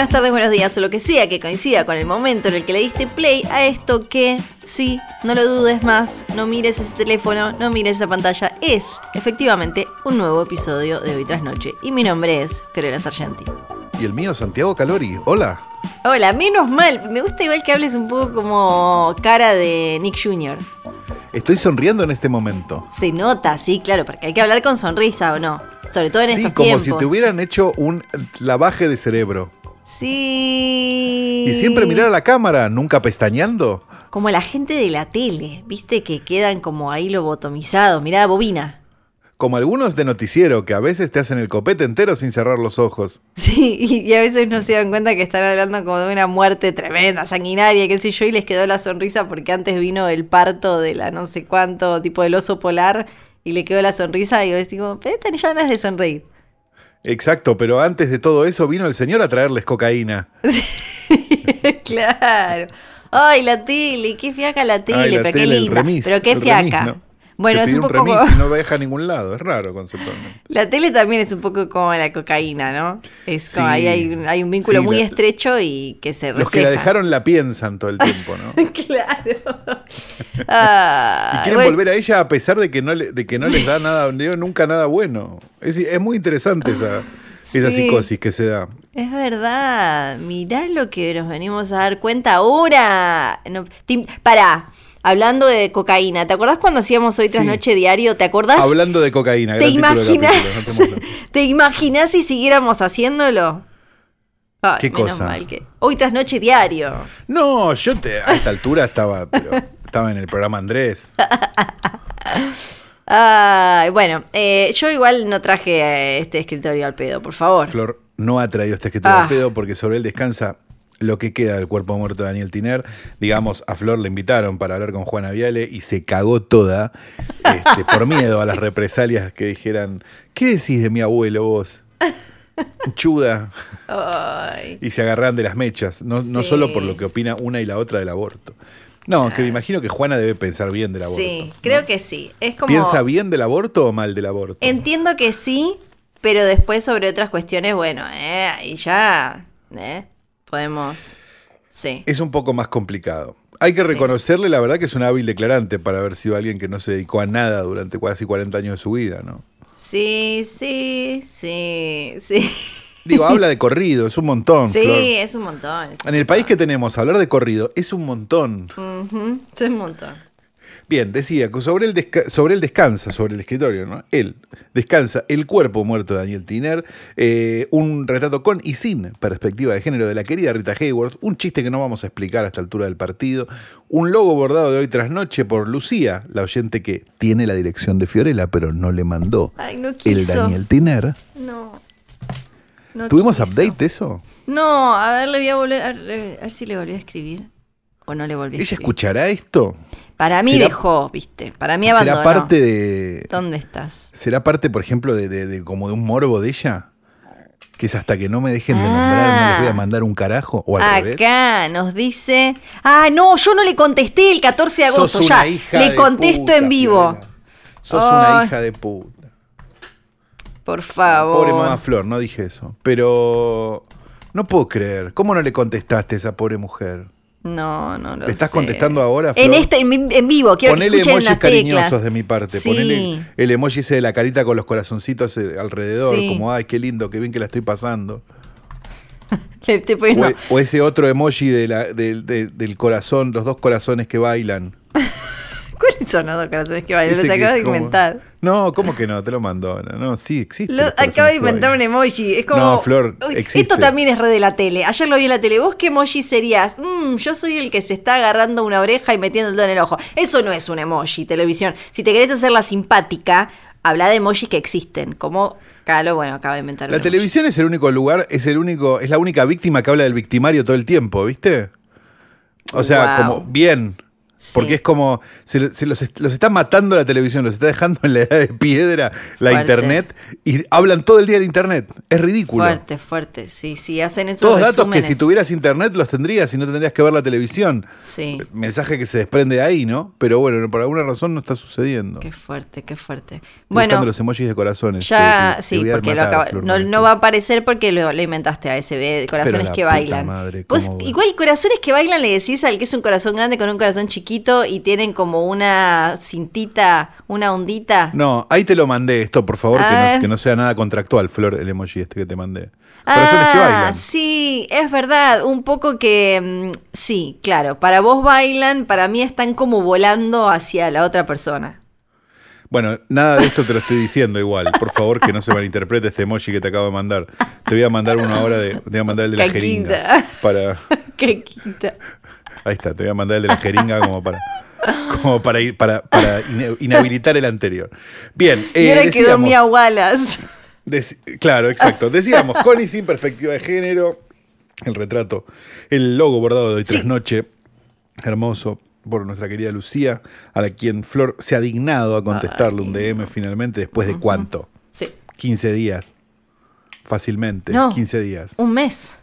Buenas tardes, buenos días, o lo que sea que coincida con el momento en el que le diste play a esto que, sí, no lo dudes más, no mires ese teléfono, no mires esa pantalla, es efectivamente un nuevo episodio de Hoy Tras Noche. Y mi nombre es Fiorella Sargenti. Y el mío, Santiago Calori. Hola. Hola, menos mal, me gusta igual que hables un poco como cara de Nick Jr. Estoy sonriendo en este momento. Se nota, sí, claro, porque hay que hablar con sonrisa o no. Sobre todo en Sí, estos como tiempos. si te hubieran hecho un lavaje de cerebro. Sí. Y siempre mirar a la cámara, nunca pestañeando. Como la gente de la tele, viste que quedan como ahí lobotomizados. Mirá, bobina. Como algunos de noticiero que a veces te hacen el copete entero sin cerrar los ojos. Sí, y, a veces no se dan cuenta que están hablando como de una muerte tremenda, sanguinaria, qué sé yo, y les quedó la sonrisa porque antes vino el parto de la no sé cuánto, tipo del oso polar, y le quedó la sonrisa, y yo digo, pero tenés ganas de sonreír. Exacto, pero antes de todo eso vino el señor a traerles cocaína. claro. Ay, la tele, qué fiaca la tele, Ay, la pero qué tele, linda. remis, pero qué fiaca. remis, ¿no? Bueno, es un poco. remis y no viaja a ningún lado, es raro conceptualmente. La tele también es un poco como la cocaína, ¿no? Es como Sí. ahí hay, un- hay un vínculo Sí, muy la- estrecho y que se refleja. Los que la dejaron la piensan todo el tiempo, ¿no? claro. Ah, Y quieren bueno, volver a ella a pesar de que no, le- de que no les da nada, nunca nada bueno. Es, es muy interesante esa, esa Sí. psicosis que se da. Es verdad. Mirá lo que nos venimos a dar cuenta ahora. No, Tim- pará. Hablando de cocaína, ¿te acordás cuando hacíamos hoy tras Sí. noche diario? ¿Te acordás? Hablando de cocaína, ¿Te imaginas? capítulo, te muestro. ¿Te imaginas si siguiéramos haciéndolo? Ay, ¿Qué menos cosa? mal que. Hoy tras noche diario. No, yo te- a esta altura estaba, pero estaba en el programa Andrés. Bueno, eh, yo igual no traje eh, este escritorio al pedo, por favor. Flor no ha traído este escritorio Ah. al pedo porque sobre él descansa lo que queda del cuerpo muerto de Daniel Tiner. Digamos, a Flor le invitaron para hablar con Juana Viale y se cagó toda este, por miedo a las represalias que dijeran, ¿qué decís de mi abuelo vos? Chuda. Ay. Y se agarran de las mechas, no, no solo por lo que opina una y la otra del aborto. No, que me imagino que Juana debe pensar bien del aborto. Sí, ¿no? creo que sí. Es como. ¿Piensa bien del aborto o mal del aborto? Entiendo que sí, pero después sobre otras cuestiones, bueno, eh, ahí ya eh, podemos. Sí. Es un poco más complicado. Hay que Sí. reconocerle, la verdad, que es un hábil declarante para haber sido alguien que no se dedicó a nada durante casi 40 años de su vida, ¿no? Sí, sí, sí, sí. Digo, habla de corrido, es un montón, Sí, Flor. es un montón. es un En el país que tenemos, hablar de corrido es un montón. Ujú, es un montón. Bien, decía que sobre él, sobre él descansa, sobre el escritorio, ¿no? Él descansa el cuerpo muerto de Daniel Tiner, eh, un retrato con y sin perspectiva de género de la querida Rita Hayworth, un chiste que no vamos a explicar a esta altura del partido, un logo bordado de hoy tras noche por Lucía, la oyente que tiene la dirección de Fiorella, pero no le mandó Ay, no el. Daniel Tiner. No. no ¿Tuvimos quiso. update de eso? No, a ver, le voy a volver. A ver, a ver si le volví a escribir. O no le volví a ¿Ella escribir. escuchará esto? Para mí será- dejó, viste. Para mí abandonó. ¿Será parte de, ¿Dónde estás? ¿Será parte, por ejemplo, de, de- de como de un morbo de ella? Que es hasta que no me dejen de Ah. nombrar, no les voy a mandar un carajo. O al revés. Acá nos dice. Ah, no, yo no le contesté el 14 de agosto. Sos ya. una hija le de contesto puta, en vivo. Sos una hija de puta. Por favor. Pobre mamá Flor, no dije eso. Pero no puedo creer. ¿Cómo no le contestaste a esa pobre mujer? No, no lo ¿Le estás sé. contestando ahora, En este, en, en vivo, quiero Ponele que escuchen emojis las cariñosos teclas. de mi parte. Sí. Ponele el emoji ese de la carita con los corazoncitos eh, alrededor. Sí. Como, ay, qué lindo, qué bien que la estoy pasando. Le estoy O, poniendo- e- o ese otro emoji de la- del- del corazón, los dos corazones que bailan. ¿Cuáles son dos corazones que bailan? Los acabo de inventar. No, ¿cómo que no? Te lo mandó. No, no, sí, existe. Lo- acabo de inventar un emoji. Es como. No, Flor, existe. Esto también es re de la tele. Ayer lo vi en la tele. ¿Vos qué emoji serías? Mm, yo soy el que se está agarrando una oreja y metiendo el dedo en el ojo. Eso no es un emoji, televisión. Si te querés hacer la simpática, habla de emojis que existen. Como Calo, bueno, acaba de inventar un La emoji. televisión es el único lugar, es el único, es la única víctima que habla del victimario todo el tiempo, ¿viste? O sea, Wow. como bien. Sí. Porque es como, se, se los, est- los está matando la televisión, los está dejando en la edad de piedra la Fuerte. internet y hablan todo el día de internet. Es ridículo. Fuerte, fuerte. Sí, sí, hacen esos Todos datos que si tuvieras internet los tendrías y no tendrías que ver la televisión. Sí. Mensaje que se desprende de ahí, ¿no? Pero bueno, por alguna razón no está sucediendo. Qué fuerte, qué fuerte. Bueno, buscando los emojis de corazones. ya, sí, porque lo acaba- no, no va a aparecer porque lo, lo inventaste a ASB, corazones la que puta bailan. madre, igual corazones que bailan le decís al que es un corazón grande con un corazón chiquito y tienen como una cintita, una ondita. No, ahí te lo mandé esto, por favor, que no, que no sea nada contractual, Flor, el emoji este que te mandé. Corazones que Ah, bailan. sí, es verdad, un poco que, mm, sí, claro, para vos bailan, para mí están como volando hacia la otra persona. Bueno, nada de esto te lo estoy diciendo igual. Por favor, que no se malinterprete este emoji que te acabo de mandar. Te voy a mandar uno ahora de. Te voy a mandar el de la Caquita. jeringa. Para. Qué quita. Ahí está, te voy a mandar el de la jeringa como para. Como para ir, para, inhabilitar el anterior. Bien, y eh, ahora quedó decíamos- Mia Wallace. Claro, exacto. Decíamos, con y sin perspectiva de género, el retrato, el logo bordado de hoy tras Sí. noche, hermoso, por nuestra querida Lucía, a la quien Flor se ha dignado a contestarle un DM finalmente, después de cuánto? Sí, 15 días. Fácilmente, No. 15 días. un mes.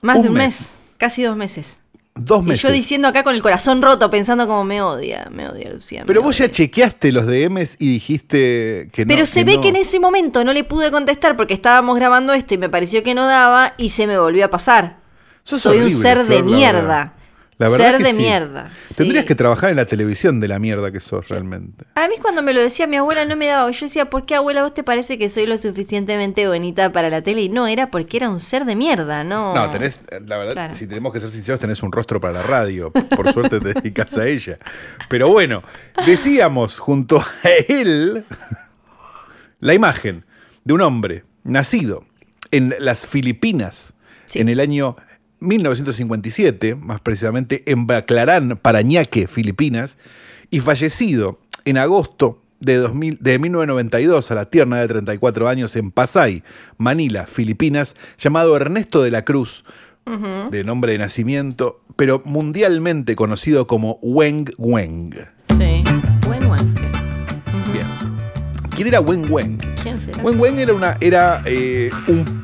Más Un de un mes. mes. Casi dos meses. Dos Y meses. yo diciendo acá con el corazón roto, pensando como me odia, me odia Lucía. me Pero vos ya chequeaste los DMs y dijiste que no. Pero se ve no. que en ese momento no le pude contestar porque estábamos grabando esto y me pareció que no daba y se me volvió a pasar. Sos Soy un ser de Flor, mierda. La verdad ser que de sí. mierda. Tendrías sí. que trabajar en la televisión de la mierda que sos realmente. A mí cuando me lo decía mi abuela no me daba. Yo decía, ¿por qué abuela vos te parece que soy lo suficientemente bonita para la tele? Y no, era porque era un ser de mierda, ¿no? No, tenés, la verdad, Claro. si tenemos que ser sinceros, tenés un rostro para la radio. Por suerte te dedicas a ella. Pero bueno, decíamos junto a él la imagen de un hombre nacido en las Filipinas Sí. en el año 1957, más precisamente en Baclarán, Parañaque, Filipinas, y fallecido en agosto de, 2000 de 1992 a la tierna de 34 años en Pasay, Manila, Filipinas, llamado Ernesto de la Cruz, de nombre de nacimiento, pero mundialmente conocido como Weng Weng. Sí. Buen buen. Bien. ¿Quién era Weng Weng? ¿Quién será? Wen Wen era, una, era eh, un,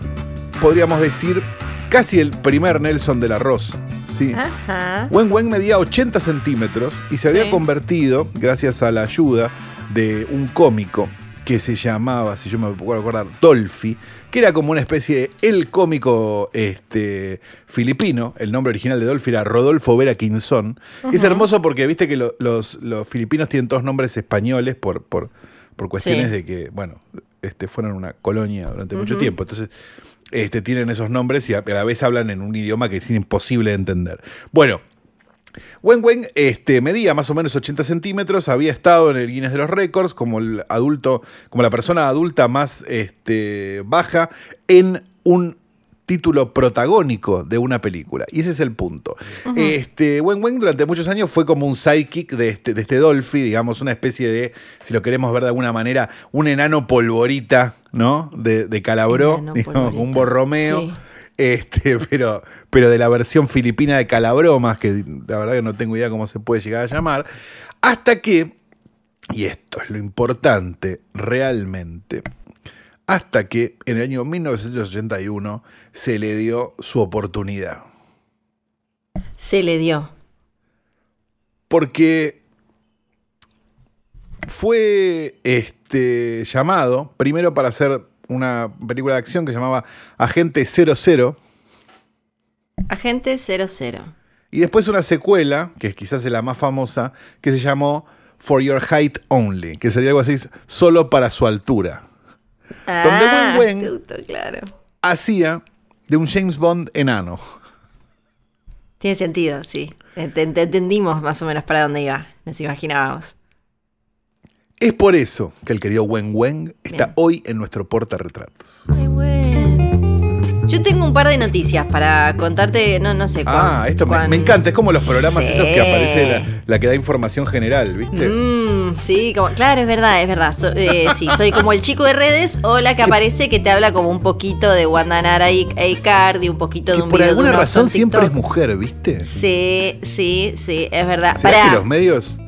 podríamos decir, casi el primer Nelson del arroz. ¿sí? Ajá. Wen Wen medía 80 centímetros y se había Sí. convertido, gracias a la ayuda de un cómico que se llamaba, si yo me puedo acordar, Dolphy, que era como una especie de el cómico este, filipino. El nombre original de Dolphy era Rodolfo Vera Quinzón. Es hermoso porque viste que lo- los, los filipinos tienen todos nombres españoles por, por, por cuestiones Sí. de que, bueno, este, fueron una colonia durante mucho tiempo. Entonces, este, tienen esos nombres y a, la vez hablan en un idioma que es imposible de entender. Bueno, Wen Wen este, medía más o menos 80 centímetros, había estado en el Guinness de los Récords como el adulto, como la persona adulta más este, baja en un título protagónico de una película. Y ese es el punto. este, Wen Wen durante muchos años fue como un sidekick de este, de este Dolphy, digamos, una especie de, si lo queremos ver de alguna manera, un enano polvorita, ¿no? De, de Calabró, digamos, un borromeo. Sí. Este, pero, pero de la versión filipina de Calabromas, que la verdad que no tengo idea cómo se puede llegar a llamar, hasta que, y esto es lo importante realmente, hasta que en el año 1981 se le dio su oportunidad. Se le dio. Porque fue este, llamado primero para hacer una película de acción que se llamaba Agente 00 Agente 00. y después una secuela, que es quizás la más famosa, que se llamó For Your Height Only, que sería algo así, solo para su altura. Donde Ah, Wen Wen- astuto, claro. Hacía de un James Bond enano. Tiene sentido, sí. Ent- ent- entendimos más o menos para dónde iba. Nos imaginábamos. Es por eso que el querido Wen Wen está Bien. hoy en nuestro portarretratos. Ay. Yo tengo un par de noticias para contarte, no, no sé Ah, cuán- esto me, cuán- me encanta. Es como los programas Sí. esos que aparece la, la que da información general, ¿viste? Mm, sí, como, claro, es verdad, es verdad. So- eh, sí, soy como el chico de redes o la que aparece que te habla como un poquito de Wanda y Icardi, un poquito de un por video de alguna un razón siempre es mujer, ¿viste? Sí, sí, sí, es verdad. ¿Será que los medios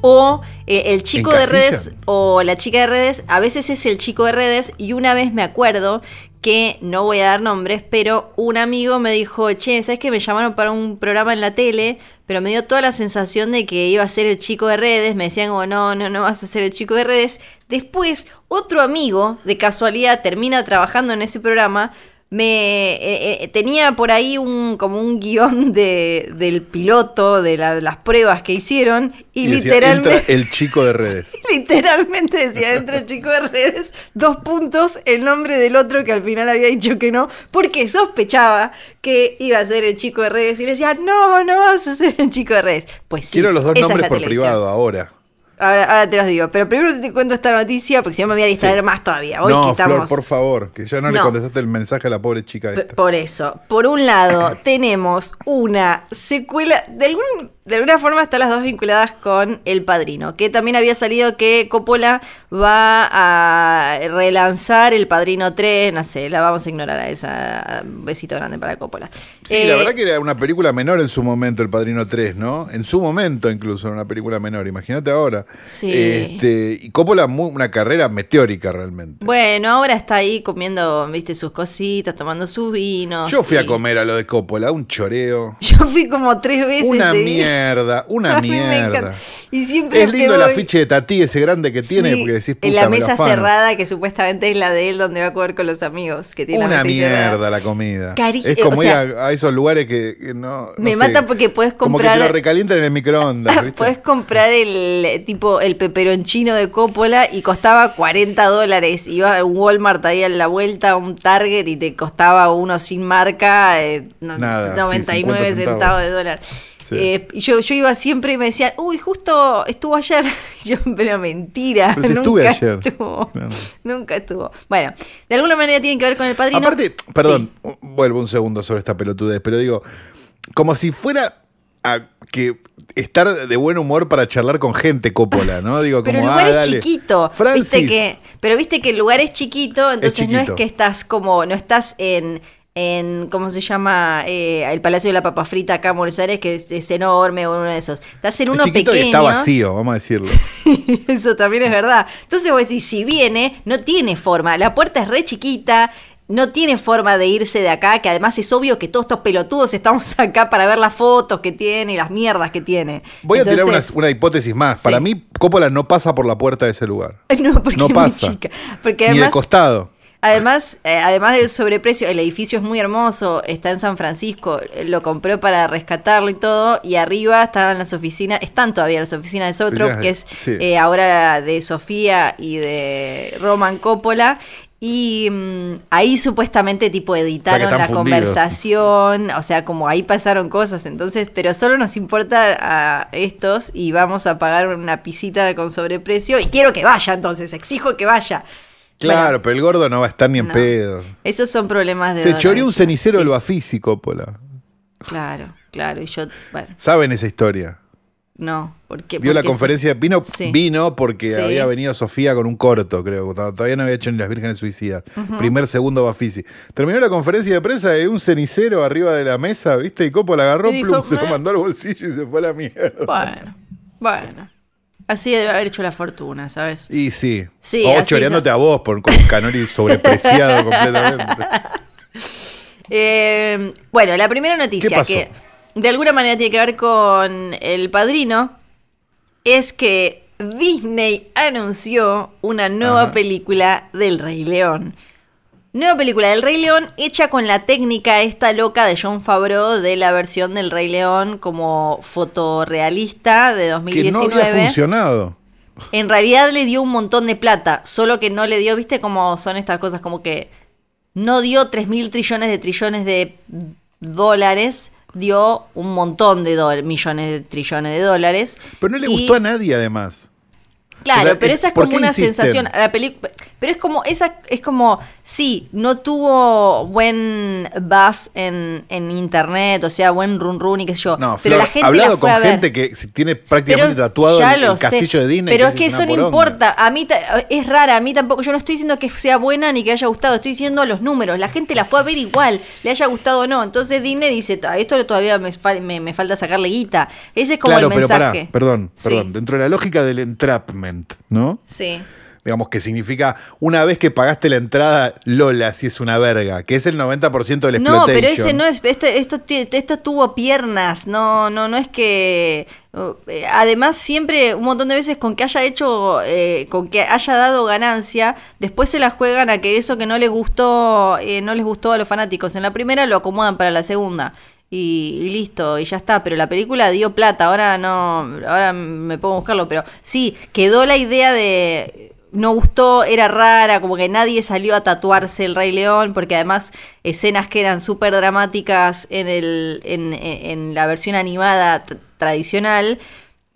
O eh, el chico de redes o la chica de redes, a veces es el chico de redes y una vez me acuerdo que, no voy a dar nombres, pero un amigo me dijo, che, ¿sabes que me llamaron para un programa en la tele? Pero me dio toda la sensación de que iba a ser el chico de redes, me decían como, no, no, no vas a ser el chico de redes. Después, otro amigo, de casualidad, termina trabajando en ese programa, me eh, eh, tenía por ahí un como un guion de, del piloto de la- las pruebas que hicieron y, y decía, literalmente entra el chico de redes. literalmente decía dentro el chico de redes dos puntos el nombre del otro que al final había dicho que no porque sospechaba que iba a ser el chico de redes y le decía no no vas a ser el chico de redes pues sí Quiero los dos nombres por televisión. privado ahora. Ahora, ahora te los digo pero primero te cuento esta noticia porque si no me voy a distraer más todavía. Hoy que no, estamos Flor, por favor, que ya no, le contestaste el mensaje a la pobre chica esta. Por eso, por un lado, tenemos una secuela, de, algún, de alguna forma están las dos vinculadas con El Padrino, que también había salido que Coppola va a relanzar El Padrino 3, no sé, la vamos a ignorar a esa. Un besito grande para Coppola. Sí, Eh, la verdad que era una película menor en su momento, El Padrino 3, ¿no? En su momento incluso era una película menor, imagínate ahora. Sí. Este, y Coppola, una carrera meteórica realmente. Bueno, ahora está ahí comiendo, viste, sus cositas, tomando sus vinos. Yo fui a comer a lo de Coppola, un choreo. Yo fui como tres veces. Una digo. Mierda, una mierda. Y siempre Es lindo el afiche de Tati, ese grande que tiene, Sí, porque decís, puta, en la mesa cerrada que supuestamente es la de él donde va a comer con los amigos que tiene la Una cerrada. mierda la comida. Cari- es como o ir a, a esos lugares que, que no. me no mata sé, porque puedes Como que comprar- te lo recalientan en el microondas. Puedes comprar el eh, tipo el peperoncino de Coppola y costaba 40 dólares. Iba a un Walmart ahí a la vuelta, a un Target y te costaba uno sin marca, eh, no- Nada, sí, 99 50 centavos. centavos. de dólar. Sí. Eh, y yo, yo iba siempre y me decían, uy, justo estuvo ayer. Yo, pero mentira, Pero si nunca estuve ayer. estuvo. Nunca estuvo. Bueno, de alguna manera tiene que ver con el padrino. Aparte, perdón, Sí. vuelvo un segundo sobre esta pelotudez, pero digo, como si fuera a que estar de buen humor para charlar con gente Coppola, ¿no? Digo, Pero el como, lugar ah, es dale. chiquito. Francis, Viste que, pero viste que el lugar es chiquito, entonces no es que estás como, no estás en, en ¿cómo se llama? Eh, el Palacio de la Papa Frita acá en Buenos Aires, que es, es enorme o uno de esos. Estás en es uno chiquito pequeño. y está vacío, vamos a decirlo. Eso también es verdad. Entonces vos decís, si viene, no tiene forma. La puerta es re chiquita. No tiene forma de irse de acá, que además es obvio que todos estos pelotudos estamos acá para ver las fotos que tiene y las mierdas que tiene. Voy a tirar una, hipótesis más. Sí. Para mí, Coppola no pasa por la puerta de ese lugar. No, porque No es pasa. chica. Porque Ni de además, costado. Además, eh, además del sobreprecio, el edificio es muy hermoso, está en San Francisco, eh, lo compró para rescatarlo y todo, y arriba estaban las oficinas, están todavía las oficinas de Sotrop, que es sí. eh, ahora de Sofía y de Roman Coppola. Y mm, ahí supuestamente tipo editaron la fundidos. conversación, o sea, como ahí pasaron cosas, entonces, pero solo nos importa a estos y vamos a pagar una pisita con sobreprecio y quiero que vaya entonces, exijo que vaya. Claro, Bueno, pero el gordo no va a estar ni en No. pedo. esos son problemas de Se choreó un cenicero Sí, del Bafisi, Coppola. Claro, claro, y yo, bueno, ¿Saben esa historia? no, porque Vio la conferencia, vino, Sí. vino porque Sí. había venido Sofía con un corto, creo. to- Todavía no había hecho ni las vírgenes suicidas. Primer, segundo Bafisi. Terminó la conferencia de prensa y un cenicero arriba de la mesa, ¿viste? Y Copo la agarró, dijo, plum, se lo mandó al bolsillo y se fue a la mierda. Bueno, bueno. Así debe haber hecho la fortuna, ¿sabes? Y sí. Sí, o choreándote a vos por, con un canoli sobrepreciado completamente. Eh, bueno, la primera noticia que de alguna manera tiene que ver con El Padrino es que Disney anunció una nueva Ajá. película del Rey León. Nueva película del Rey León hecha con la técnica esta loca de John Favreau de la versión del Rey León como fotorrealista de que no 2019. había funcionado. En realidad le dio un montón de plata, solo que no le dio, viste cómo son estas cosas, como que no dio 3 mil trillones de trillones de dólares, dio un montón de millones de trillones de dólares. Pero no le Y- gustó a nadie, además. Claro, O sea, pero esa es ¿por como una insisten? sensación. La película, pero es como esa es como sí, no tuvo buen buzz en, en internet, o sea, buen run run y qué sé yo. No, pero Flor, la gente hablado la fue con a ver. gente que tiene prácticamente Pero tatuado el, sé. castillo de Disney. Pero es que eso no importa. A mí es rara, a mí tampoco. Yo no estoy diciendo que sea buena ni que haya gustado. Estoy diciendo los números. La gente la fue a ver igual, le haya gustado o no. Entonces Disney dice, "Ah, esto todavía me, fal- me, me falta sacarle guita. Ese es como Claro, el pero pará, mensaje. perdón, Sí. perdón. Dentro de la lógica del entrapment, ¿no? Sí. Digamos que significa una vez que pagaste la entrada, Lola, si es una verga, que es el 90% del No, pero ese no es. Este, esto, esto tuvo piernas. No, no, no es que. uh, eh, Además, siempre, un montón de veces con que haya hecho, eh, con que haya dado ganancia, después se la juegan a que eso que no les gustó, eh, no les gustó a los fanáticos. En la primera lo acomodan para la segunda. Y, y listo, y ya está. Pero la película dio plata. Ahora no. Ahora me a buscarlo. Pero sí, quedó la idea de no gustó, era rara, como que nadie salió a tatuarse el Rey León, porque además escenas que eran súper dramáticas en, el, en, en la versión animada tradicional,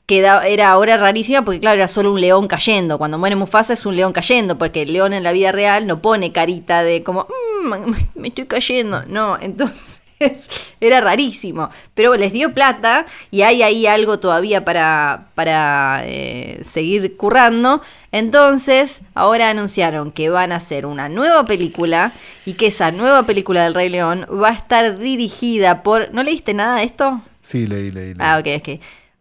queda, era ahora rarísima porque claro, era solo un león cayendo. Cuando muere Mufasa es un león cayendo, porque el león en la vida real no pone carita de como, "Mm, me estoy cayendo. No, entonces... Era rarísimo, pero les dio plata y hay ahí algo todavía para, para eh, seguir currando. Entonces, ahora anunciaron que van a hacer una nueva película y que esa nueva película del Rey León va a estar dirigida por... ¿No leíste nada de esto? Sí, leí, leí, leí. Ah, ok, ok.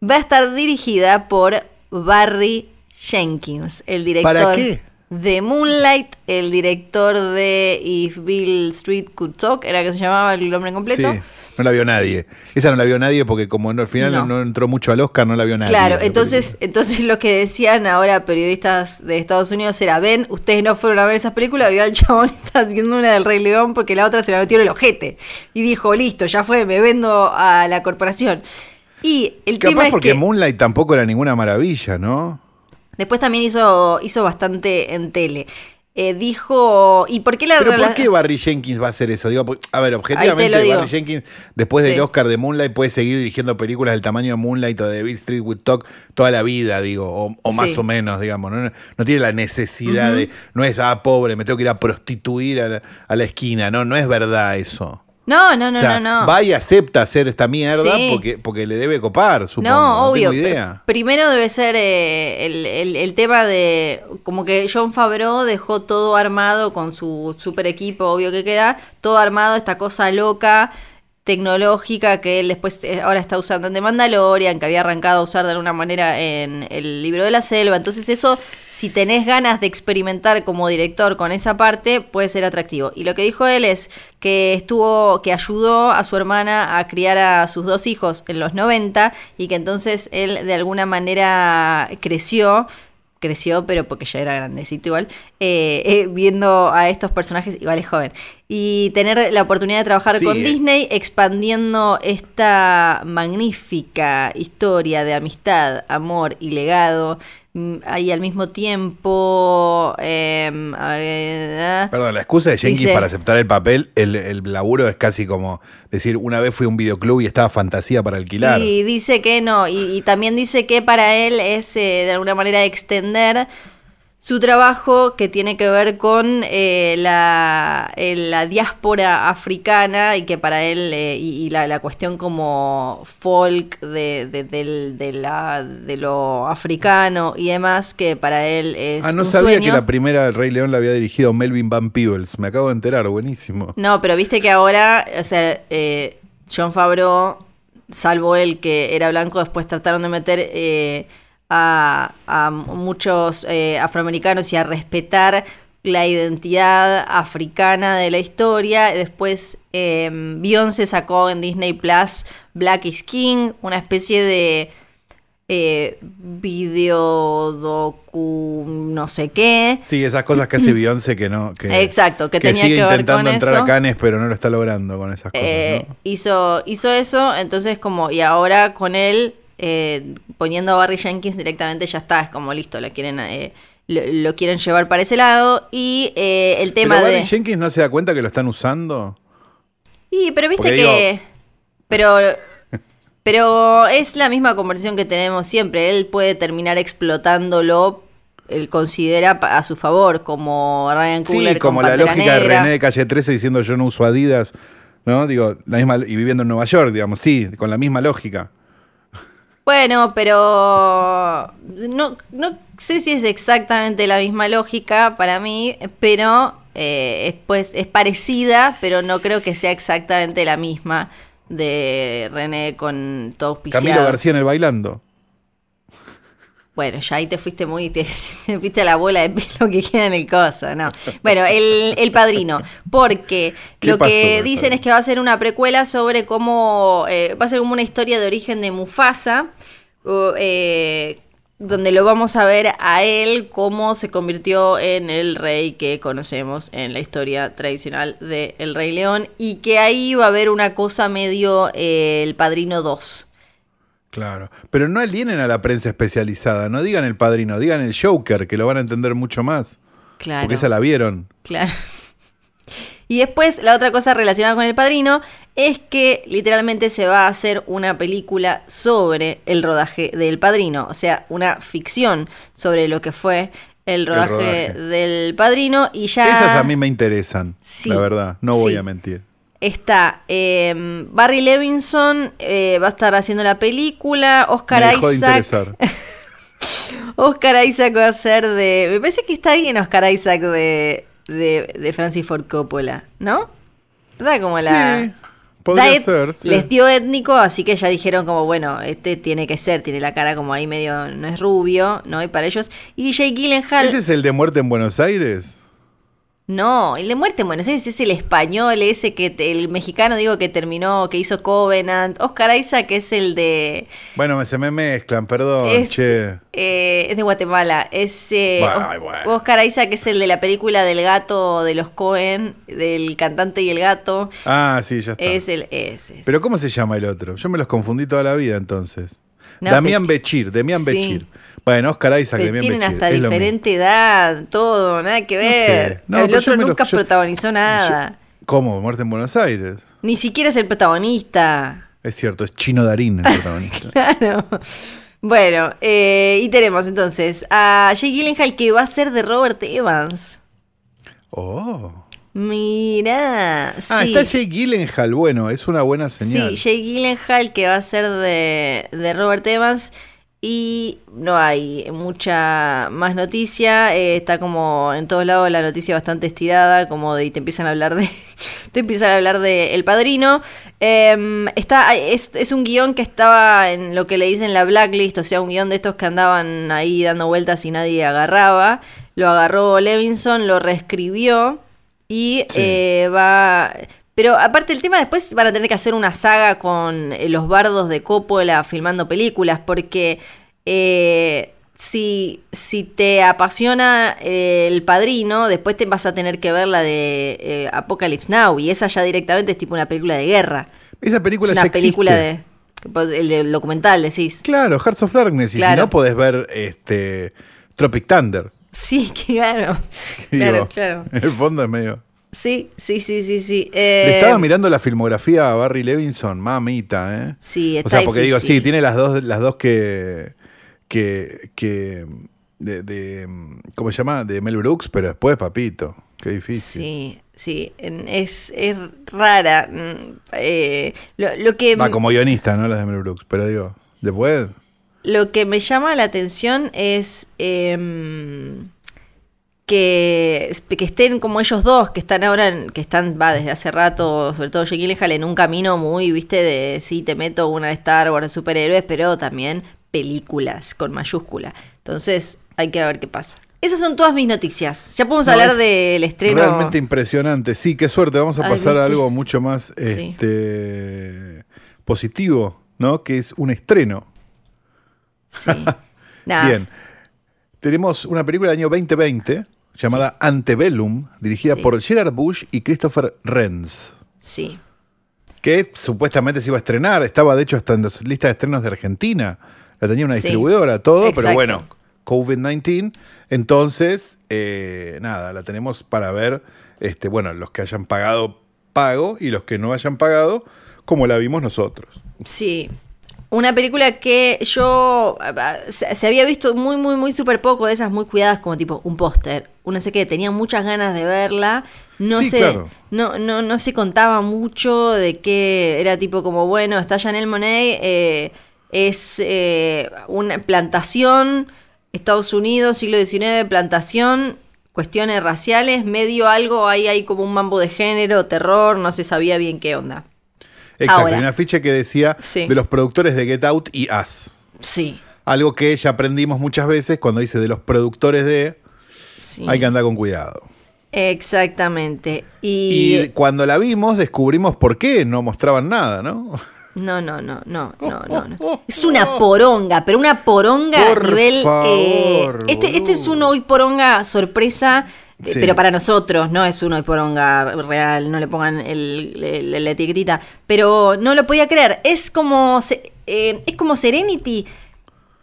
Va a estar dirigida por Barry Jenkins, el director ¿Para qué? De Moonlight, el director de If Bill Street Could Talk, era que se llamaba el nombre completo. Sí, no la vio nadie. Esa no la vio nadie porque como no, al final No. no. entró mucho al Oscar, no la vio nadie. Claro, entonces, entonces lo que decían ahora periodistas de Estados Unidos era, ven, ustedes no fueron a ver esas películas, vio al chabón está haciendo una del Rey León porque la otra se la metió en el ojete. Y dijo, listo, ya fue, me vendo a la corporación. Y el tema Capaz es porque que Moonlight tampoco era ninguna maravilla, ¿no? Después también hizo, hizo bastante en tele. Eh, dijo, ¿y por qué la Pero ¿por qué Barry Jenkins va a hacer eso? Digo, porque- a ver, objetivamente. Barry Jenkins, después Sí. del Oscar de Moonlight, puede seguir dirigiendo películas del tamaño de Moonlight o de Bill Street with Talk toda la vida, digo, o, o más Sí. o menos, digamos. No, no tiene la necesidad de, no es, ah, pobre, me tengo que ir a prostituir a la, a la esquina. No, no es verdad eso. No, no, no, o sea, no, no. va y acepta hacer esta mierda Sí. porque, porque le debe copar, supongo. No, obvio. tengo idea. Primero debe ser eh, el, el- el tema de como que John Favreau dejó todo armado con su super equipo, obvio que queda, todo armado, esta cosa loca, tecnológica que él después eh, ahora está usando en The Mandalorian, que había arrancado a usar de alguna manera en el libro de la selva. Entonces eso, si tenés ganas de experimentar como director con esa parte, puede ser atractivo. Y lo que dijo él es que estuvo, que ayudó a su hermana a criar a sus dos hijos en los 90 y que entonces él de alguna manera creció creció, pero porque ya era grandecito igual, eh, eh, viendo a estos personajes, igual es joven, y tener la oportunidad de trabajar Sí, con eh. Disney expandiendo esta magnífica historia de amistad, amor y legado, mm, y al mismo tiempo... em, a ver, eh, Perdón, la excusa de Jenkins Dice- para aceptar el papel, el, el laburo es casi como decir, una vez fui a un videoclub y estaba fantasía para alquilar. Y dice que no, y, y también dice que para él es eh, de alguna manera extender su trabajo que tiene que ver con eh, la, eh, la diáspora africana y que para él, eh, y, y la, la cuestión como folk de, de, de la, de lo africano y demás, que para él es Ah, no un sabía sueño. que la primera del Rey León la había dirigido Melvin Van Peebles. Me acabo de enterar, buenísimo. No, pero viste que ahora, o sea, eh, John Favreau, salvo él que era blanco, después trataron de meter eh, a, a muchos eh, afroamericanos y a respetar la identidad africana de la historia. Después eh, Beyoncé sacó en Disney Plus Black is King, una especie de eh, video docu no sé qué. Sí, esas cosas que hace Beyoncé que no. Que, Exacto, que tenía sigue que ver intentando con entrar eso. a Cannes, pero no lo está logrando con esas cosas. Eh, ¿no? hizo, hizo eso, entonces como, y ahora con él, eh, poniendo a Barry Jenkins directamente ya está, es como listo, lo quieren, eh, lo, lo quieren llevar para ese lado. Y eh, el tema pero Barry de. Jenkins no se da cuenta que lo están usando. Y, pero viste Porque que. digo- Pero. Pero es la misma conversación que tenemos siempre. Él puede terminar explotándolo él considera a su favor, como Ryan Coogler Sí, como con la lógica de. René de Calle 13 diciendo yo no uso Adidas, ¿no? Digo, la misma, y viviendo en Nueva York, digamos, sí, con la misma lógica. Bueno, pero no, no sé si es exactamente la misma lógica para mí, pero eh, es, pues, es parecida, pero no creo que sea exactamente la misma de René con todo auspiciado. Camilo García en el bailando. Bueno, ya ahí te fuiste muy, te, te fuiste a la bola de pelo que queda en el coso, ¿no? Bueno, el, el padrino, porque ¿Qué lo que dicen es que va a ser una precuela sobre cómo, eh, va a ser como una historia de origen de Mufasa, eh, donde lo vamos a ver a él cómo se convirtió en el rey que conocemos en la historia tradicional de El Rey León, y que ahí va a haber una cosa medio eh, el Padrino 2. Claro. Pero no alienen a la prensa especializada, no digan el padrino, digan el Joker, que lo van a entender mucho más. Claro. Porque esa la vieron. Claro. Y después, la otra cosa relacionada con el padrino es que literalmente se va a hacer una película sobre el rodaje del padrino. O sea, una ficción sobre lo que fue el rodaje, rodaje. del padrino. Y ya Esas a mí me interesan, Sí, la verdad, no voy sí. a mentir. Está eh, Barry Levinson, eh, va a estar haciendo la película. Oscar me dejó de Isaac. interesar. Oscar Isaac va a ser de. Me parece que está bien Oscar Isaac de, de, de Francis Ford Coppola, ¿no? ¿Verdad? Como la. Sí, podría ser. sí. Les dio étnico, así que ya dijeron como, bueno, este tiene que ser, tiene la cara como ahí medio, no es rubio, ¿no? Y para ellos. Y Jake Gyllenhaal. ¿Ese es el de muerte en Buenos Aires? No, el de muerte en Buenos Aires es el español, ese que el mexicano, digo, que terminó, que hizo Covenant. Oscar Isaac es el de. Bueno, se me mezclan, perdón, Es, che. eh, es de Guatemala. Es, eh, Os- bueno. Oscar Isaac es el de la película del gato de los Cohen, del cantante y el gato. Ah, sí, ya está. Es el. Es, es. Pero ¿cómo se llama el otro? Yo me los confundí toda la vida entonces. No, Damián Bechir, Damián Sí. Bechir. Bueno, Oscar Isaac, Damián tienen Bechir. hasta diferente edad, todo, nada que No ver. sé. No, el otro lo- nunca yo- protagonizó nada. Yo- ¿Cómo? ¿Muerte en Buenos Aires? Ni siquiera es el protagonista. Es cierto, es Chino Darín el protagonista. Claro. Bueno, eh, y tenemos entonces a Jake Gyllenhaal que va a ser de Robert Evans. oh. Mira, Ah, sí. está Jake Gyllenhaal. Bueno, es una buena señal. Sí, Jake Gyllenhaal que va a ser de, de Robert Evans y no hay mucha más noticia, eh, está como en todos lados la noticia bastante estirada, como de y te empiezan a hablar de te empiezan a hablar de El Padrino. Em, está es, es un guion que estaba en lo que le dicen la blacklist, o sea, un guion de estos que andaban ahí dando vueltas y nadie agarraba. Lo agarró Levinson, lo reescribió y Sí. eh, va... Pero aparte el tema, después van a tener que hacer una saga con eh, los bardos de Coppola filmando películas, porque eh, si, si te apasiona eh, El Padrino, después te vas a tener que ver la de eh, Apocalypse Now, y esa ya directamente es tipo una película de guerra. Esa película es una ya película existe. de... El del documental, decís. Claro, Hearts of Darkness. Y Claro. si no, podés ver este, Tropic Thunder. Sí, claro. Claro, Digo, claro. En el fondo es medio. Sí, sí, sí, sí, sí. Le Eh, estaba mirando la filmografía a Barry Levinson, mamita, ¿eh? Sí, O está sea, porque digo, sí, tiene las dos, las dos que. que. que de, de- ¿Cómo se llama? De Mel Brooks, pero después, papito. Qué difícil. Sí, sí, es, es rara. mm, eh, lo, lo que, Va como guionista, ¿no? Las de Mel Brooks. Pero digo, después. lo que me llama la atención es em, que, que estén como ellos dos, que están ahora, en- que están, va, desde hace rato, sobre todo Jake Gyllenhaal, en un camino muy, viste, de sí, te meto una de Star Wars de superhéroes, pero también películas con mayúscula. Entonces, hay que ver qué pasa. Esas son todas mis noticias. Ya podemos No, hablar es del estreno. Realmente impresionante. Sí, qué suerte. Vamos a Ay, pasar a algo mucho más Sí. este, positivo, ¿no? Que es un estreno. Sí. Nah, Bien. Tenemos una película del año 2020 llamada Antebellum, dirigida Sí. por Gerard Bush y Christopher Renz. Sí. que supuestamente se iba a estrenar, estaba de hecho hasta en las listas de estrenos de Argentina, la tenía una Sí, distribuidora, todo, pero bueno, COVID-19, entonces, eh, nada, la tenemos para ver, este, bueno, los que hayan pagado, pago, y los que no hayan pagado, como la vimos nosotros. Sí. Una película que yo se había visto muy, muy, muy súper poco de esas muy cuidadas, como tipo un póster. Uno sé que tenía muchas ganas de verla. No Sí, se, claro. no, no, no se contaba mucho de que era tipo como, bueno, está Janelle Monet, eh, es eh, una plantación, Estados Unidos, siglo XIX, plantación, cuestiones raciales, medio algo, ahí hay como un mambo de género, terror, no se sabía bien qué onda. Exacto, Ahora. hay una afiche que decía Sí. de los productores de Get Out y Us. Sí, Algo que ya aprendimos muchas veces cuando dice de los productores de, sí. hay que andar con cuidado. Exactamente. Y, Y cuando la vimos descubrimos por qué no mostraban nada, ¿no? no, no, no, no, no, no, no. Es una poronga, pero una poronga Por a nivel. favor, eh, este, este es un hoy poronga sorpresa. Sí. Pero para nosotros, no es un hoy poronga real, no le pongan el, el- la etiquetita. Pero no lo podía creer. Es como. eh, es como Serenity.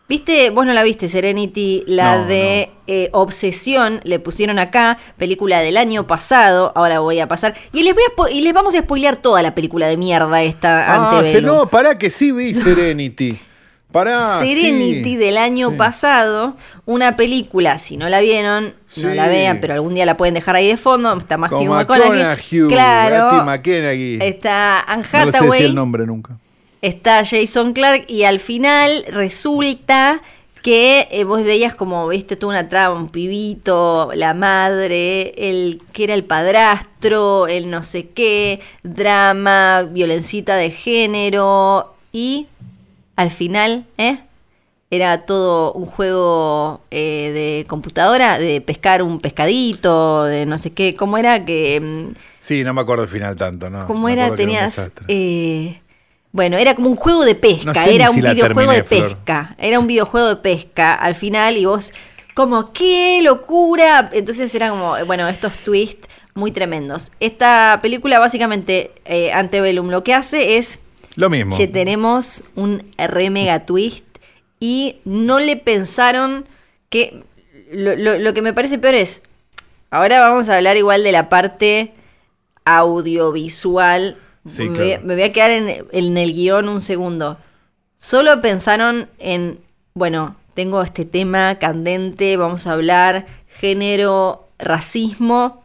¿Viste? Vos no la viste, Serenity, la No, de eh, Obsesión, le pusieron acá, película del año pasado, ahora voy a pasar. Y les, voy a y les vamos a spoilear toda la película de mierda esta Ah, se, no, pará que sí vi Serenity. Pará. Serenity sí. del año Sí. pasado, una película, si no la vieron, no la vean, pero algún día la pueden dejar ahí de fondo, está Matthew McConaughey, McConaughey. Claro. Matthew McConaughey. Está Anne No le sé Hathaway. decir el nombre nunca. está Jason Clark y al final resulta que eh, vos veías como, viste, toda una trama, un pibito, la madre, el que era el padrastro, el no sé qué, drama, violencita de género y al final, ¿eh? Era todo un juego eh, de computadora, de pescar un pescadito, de no sé qué, ¿cómo era que... mm, Sí, no me acuerdo el final tanto, ¿no? ¿Cómo era? Tenías. eh, bueno, era como un juego de pesca, No sé era un videojuego de Flor. pesca. Era un videojuego de pesca al final y vos, como, ¡qué locura! Entonces era como, bueno, estos twists muy tremendos. Esta película, básicamente, eh, Antebellum, lo que hace es Lo mismo. que tenemos un re mega twist y no le pensaron que. Lo, lo- lo que me parece peor es. Ahora vamos a hablar igual de la parte audiovisual. Sí, me, voy, claro. me voy a quedar en, en el guion un segundo. Solo pensaron en. Bueno, tengo este tema candente, vamos a hablar género, racismo.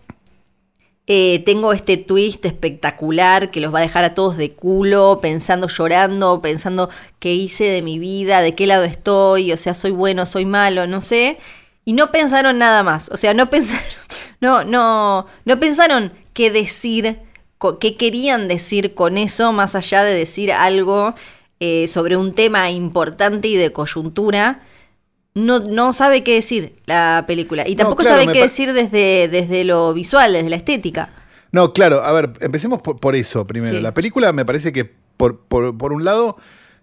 Eh, tengo este twist espectacular que los va a dejar a todos de culo, pensando, llorando, pensando qué hice de mi vida, de qué lado estoy, o sea, soy bueno, soy malo, no sé. Y no pensaron nada más, o sea, no pensaron, no, no, no pensaron qué decir, qué querían decir con eso, más allá de decir algo eh, sobre un tema importante y de coyuntura. No, no sabe qué decir la película. Y No, tampoco claro, sabe qué decir desde, desde lo visual, desde la estética. No, claro, a ver, empecemos por, por eso primero. Sí. La película me parece que, por, por- por un lado,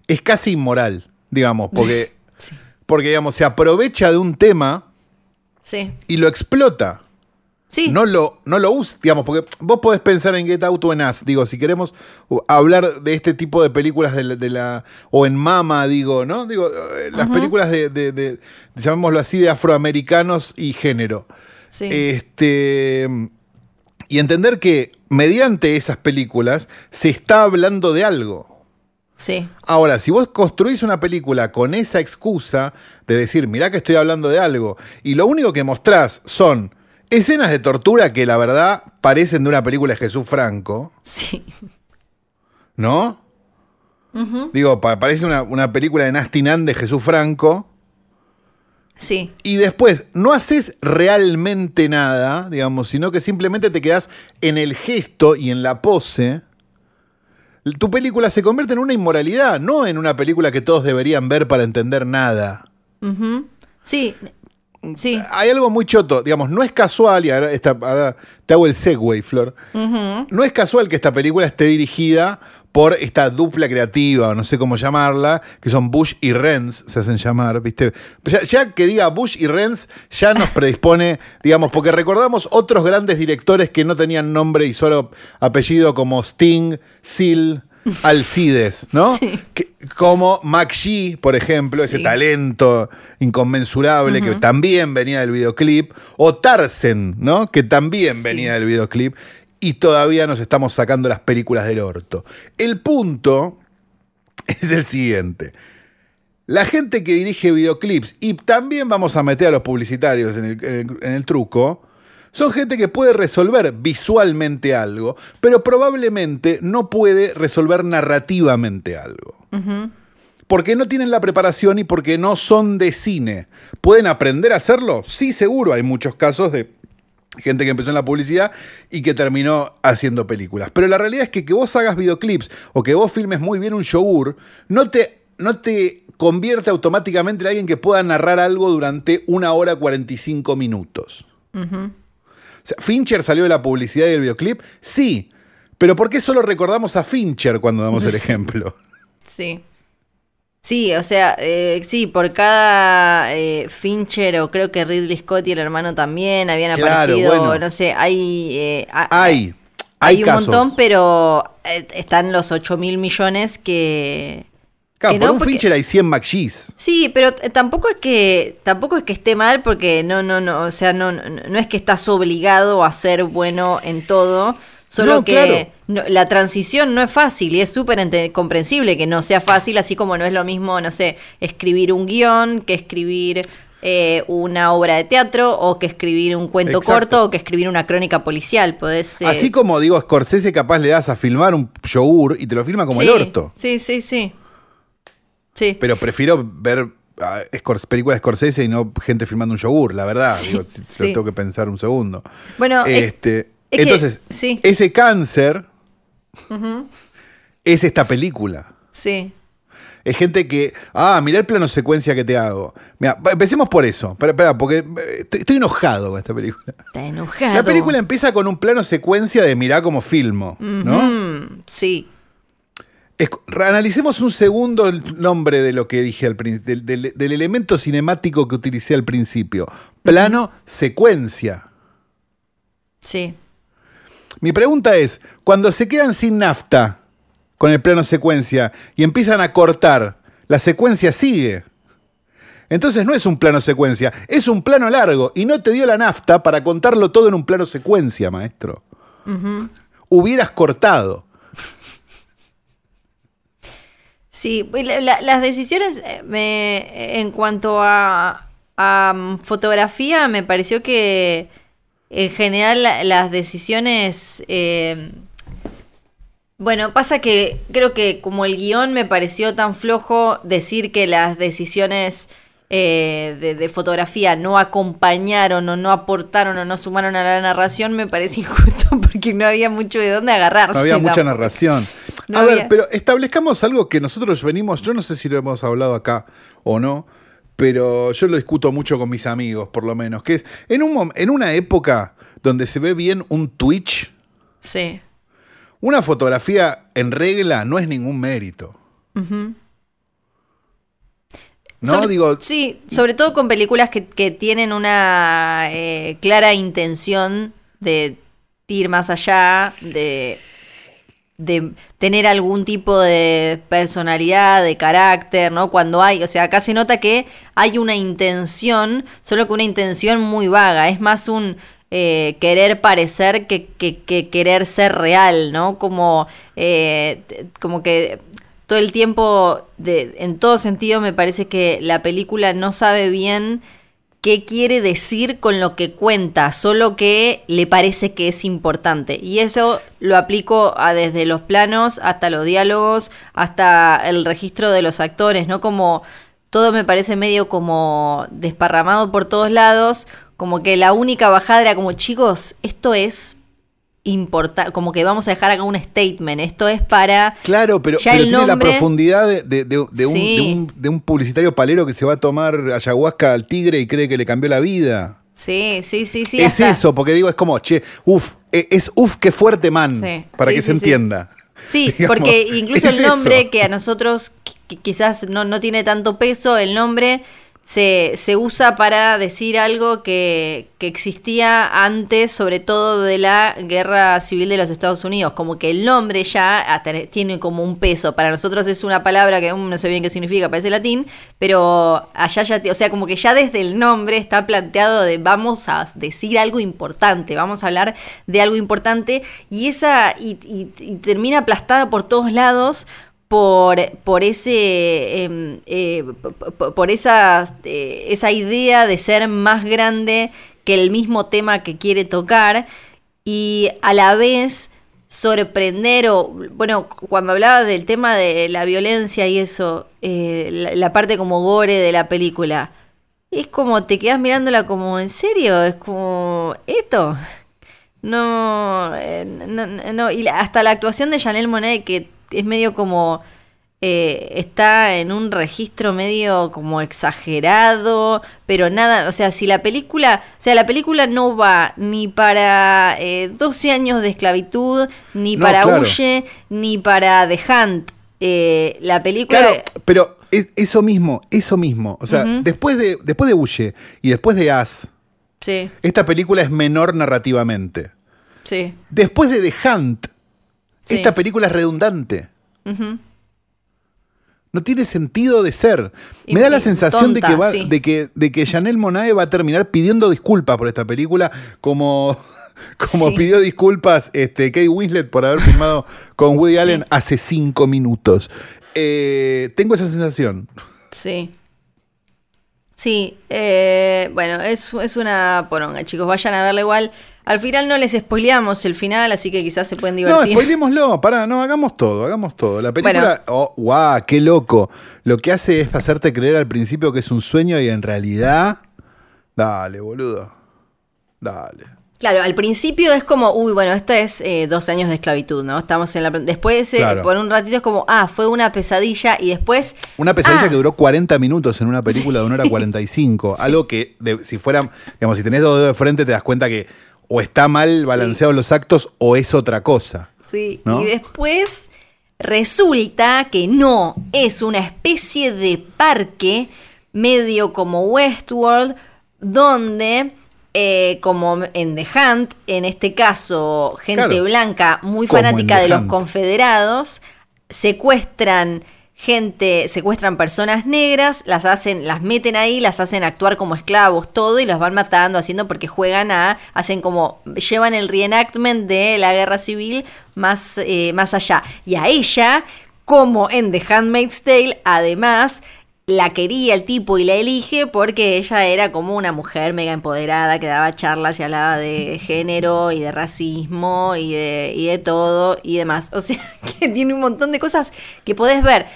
es casi inmoral, digamos, porque, Sí. porque digamos, se aprovecha de un tema Sí. y lo explota. Sí. No lo, no lo usa, digamos, porque vos podés pensar en Get Out o en Us, digo, si queremos uh, hablar de este tipo de películas de la, de la- o en Mama, digo, ¿no? Digo, eh, las películas de, de- de- llamémoslo así, de afroamericanos y género. Sí. Este, y entender que mediante esas películas se está hablando de algo. sí. Ahora, si vos construís una película con esa excusa de decir, mirá que estoy hablando de algo, y lo único que mostrás son escenas de tortura que la verdad parecen de una película de Jesús Franco, Sí. ¿no? Digo, pa- parece una, una película de Nasty Nan de Jesús Franco, Sí. y después no haces realmente nada, digamos, sino que simplemente te quedás en el gesto y en la pose. Tu película se convierte en una inmoralidad, no en una película que todos deberían ver para entender nada. Sí. Sí. Hay algo muy choto, digamos, no es casual, y ahora, esta- ahora te hago el segue, Flor. No es casual que esta película esté dirigida por esta dupla creativa, o no sé cómo llamarla, que son Bush y Renz, se hacen llamar, ¿viste? Ya, ya que diga Bush y Renz, ya nos predispone, digamos, porque recordamos otros grandes directores que no tenían nombre y solo apellido como Sting, Seal, Alcides, ¿no? Sí. Que- como McGee, por ejemplo, ese talento inconmensurable que también venía del videoclip, o Tarsen, ¿no? Que también Sí. venía del videoclip, y todavía nos estamos sacando las películas del orto. El punto es el siguiente. La gente que dirige videoclips, y también vamos a meter a los publicitarios en el, en el- en el truco, son gente que puede resolver visualmente algo, pero probablemente no puede resolver narrativamente algo. Porque no tienen la preparación y porque no son de cine. ¿Pueden aprender a hacerlo? Sí, seguro. Hay muchos casos de gente que empezó en la publicidad y que terminó haciendo películas. Pero la realidad es que que vos hagas videoclips o que vos filmes muy bien un yogur, no te, no te convierte automáticamente en alguien que pueda narrar algo durante una hora 45 minutos. O sea, ¿Fincher salió de la publicidad y del videoclip? Sí. Pero ¿por qué solo recordamos a Fincher cuando damos el ejemplo? Sí. Sí, o sea, eh, sí, por cada eh, Fincher o creo que Ridley Scott y el hermano también habían Claro, aparecido, bueno. no sé, hay... eh, Hay. hay, Hay un montón, pero están los 8 mil millones que... Claro, por no, un porque- Fincher hay 100 McGee's. Sí, pero t- tampoco es que tampoco es que esté mal porque no no no, o sea, no no, no es que estás obligado a ser bueno en todo, solo No, que claro. no- la transición no es fácil y es súper comprensible que no sea fácil, así como no es lo mismo, no sé, escribir un guion que escribir eh, una obra de teatro o que escribir un cuento Exacto. corto o que escribir una crónica policial, podés eh, Así como digo, Scorsese capaz le das a filmar un yogur y te lo filma como sí, el orto. Sí, sí, sí. Sí. Pero prefiero ver ah, películas de Scorsese y no gente filmando un yogur, la verdad. Sí, Digo, sí. tengo que pensar un segundo. Bueno, es- este, es entonces, sí. ese cáncer es esta película. Sí. Es gente que, ah, mirá el plano secuencia que te hago. Mira, empecemos por eso. Espera, espera, porque eh, estoy, estoy enojado con esta película. Está enojado. La película empieza con un plano secuencia de mirá como filmo, ¿no? Sí. Analicemos un segundo el nombre de lo que dije al del- del elemento cinemático que utilicé al principio. Plano secuencia. Sí. Mi pregunta es, cuando se quedan sin nafta con el plano secuencia y empiezan a cortar, la secuencia sigue. Entonces no es un plano secuencia, es un plano largo y no te dio la nafta para contarlo todo en un plano secuencia, maestro. Hubieras cortado. Sí, la- la- las decisiones eh, me, en cuanto a, mm, fotografía me pareció que en general la- las decisiones... eh, bueno, pasa que creo que como el guion me pareció tan flojo decir que las decisiones eh, de, de fotografía no acompañaron o no aportaron o no sumaron a la narración me parece injusto porque no había mucho de dónde agarrarse. No había mucha tampoco. narración. No a ver, pero establezcamos algo que nosotros venimos, yo no sé si lo hemos hablado acá o no, pero yo lo discuto mucho con mis amigos, por lo menos, que es en, un, en una época donde se ve bien un Twitch, Sí. una fotografía en regla no es ningún mérito. No, Sobre- digo, Sí, sobre todo con películas que, que tienen una eh, clara intención de ir más allá, de, de tener algún tipo de personalidad, de carácter, ¿no? Cuando hay, o sea, acá se nota que hay una intención, solo que una intención muy vaga, es más un eh, querer parecer que, que- que querer ser real, ¿no? Como, eh, como que todo el tiempo, de, en todo sentido, me parece que la película no sabe bien qué quiere decir con lo que cuenta, solo que le parece que es importante. Y eso lo aplico a desde los planos hasta los diálogos, hasta el registro de los actores, ¿no? Como todo me parece medio como desparramado por todos lados, como que la única bajada era como, chicos, esto es importante, como que vamos a dejar acá un statement, esto es para... claro, pero, ya pero el tiene la nombre- profundidad de, de- un, Sí. de un- de un publicitario palero que se va a tomar ayahuasca al tigre y cree que le cambió la vida. Sí, sí, sí, sí. es hasta- eso, porque digo, es como, che, uff, es uff, qué fuerte man, Sí, para sí, que se entienda. Sí, Digamos, porque incluso el nombre eso. que a nosotros qui- qui- quizás no, no tiene tanto peso, el nombre se, se usa para decir algo que, que existía antes, sobre todo de la guerra civil de los Estados Unidos. Como que el nombre ya tiene como un peso. Para nosotros es una palabra que mm, no sé bien qué significa, parece latín, pero allá ya, o sea, como que ya desde el nombre está planteado de vamos a decir algo importante, vamos a hablar de algo importante y esa y- y termina aplastada por todos lados por, por ese em, eh, por esa, eh, esa idea de ser más grande que el mismo tema que quiere tocar y a la vez sorprender o, bueno, cuando hablaba del tema de la violencia y eso, eh, la, parte como gore de la película, es como te quedas mirándola como, ¿en serio? Es como, ¿esto? No, no, no, y hasta la actuación de Janelle Monet, que es medio como eh, está en un registro medio como exagerado, pero nada, o sea, si la película, o sea, la película no va ni para 12 eh, años de esclavitud, ni para Huye, ni para The Hunt. Eh, la película... Claro, pero eso mismo, eso mismo, o sea, después de después de Huye y después de As, sí. esta película es menor narrativamente. Sí. Después de The Hunt, esta película es redundante. No tiene sentido de ser. Me da la sensación de, que va, de, que, de que Janelle Monae va a terminar pidiendo disculpas por esta película, como, como pidió disculpas este, Kate Winslet por haber filmado con Woody Allen hace cinco minutos. Eh, tengo esa sensación. Sí. Sí, eh, bueno, es, es una poronga, chicos. Vayan a verla igual. Al final no les spoileamos el final, así que quizás se pueden divertir. No, spoilémoslo, pará, no, hagamos todo, hagamos todo. La película, oh, guau, qué loco. Lo que hace es hacerte creer al principio que es un sueño y en realidad. Dale, boludo. Dale. Claro, al principio es como, uy, bueno, esto es eh, dos años de esclavitud, ¿no? Estamos en la. Después, eh, por un ratito es como, ah, fue una pesadilla y después. Una pesadilla ah. que duró 40 minutos en una película de una hora 45. Algo que, si fueran, digamos, si tenés dos dedos de frente, te das cuenta que o está mal balanceados los actos o es otra cosa. Sí, y después resulta que no, es una especie de parque medio como Westworld, donde, eh, como en The Hunt, en este caso, gente blanca muy fanática de los confederados, secuestran gente, secuestran personas negras, las hacen, las meten ahí, las hacen actuar como esclavos, todo, y las van matando, haciendo porque juegan a, hacen como, llevan el reenactment de la guerra civil más, eh, más allá. Y a ella, como en The Handmaid's Tale, además, la quería el tipo y la elige porque ella era como una mujer mega empoderada que daba charlas y hablaba de género y de racismo y de, y de todo y demás. O sea, que tiene un montón de cosas que podés ver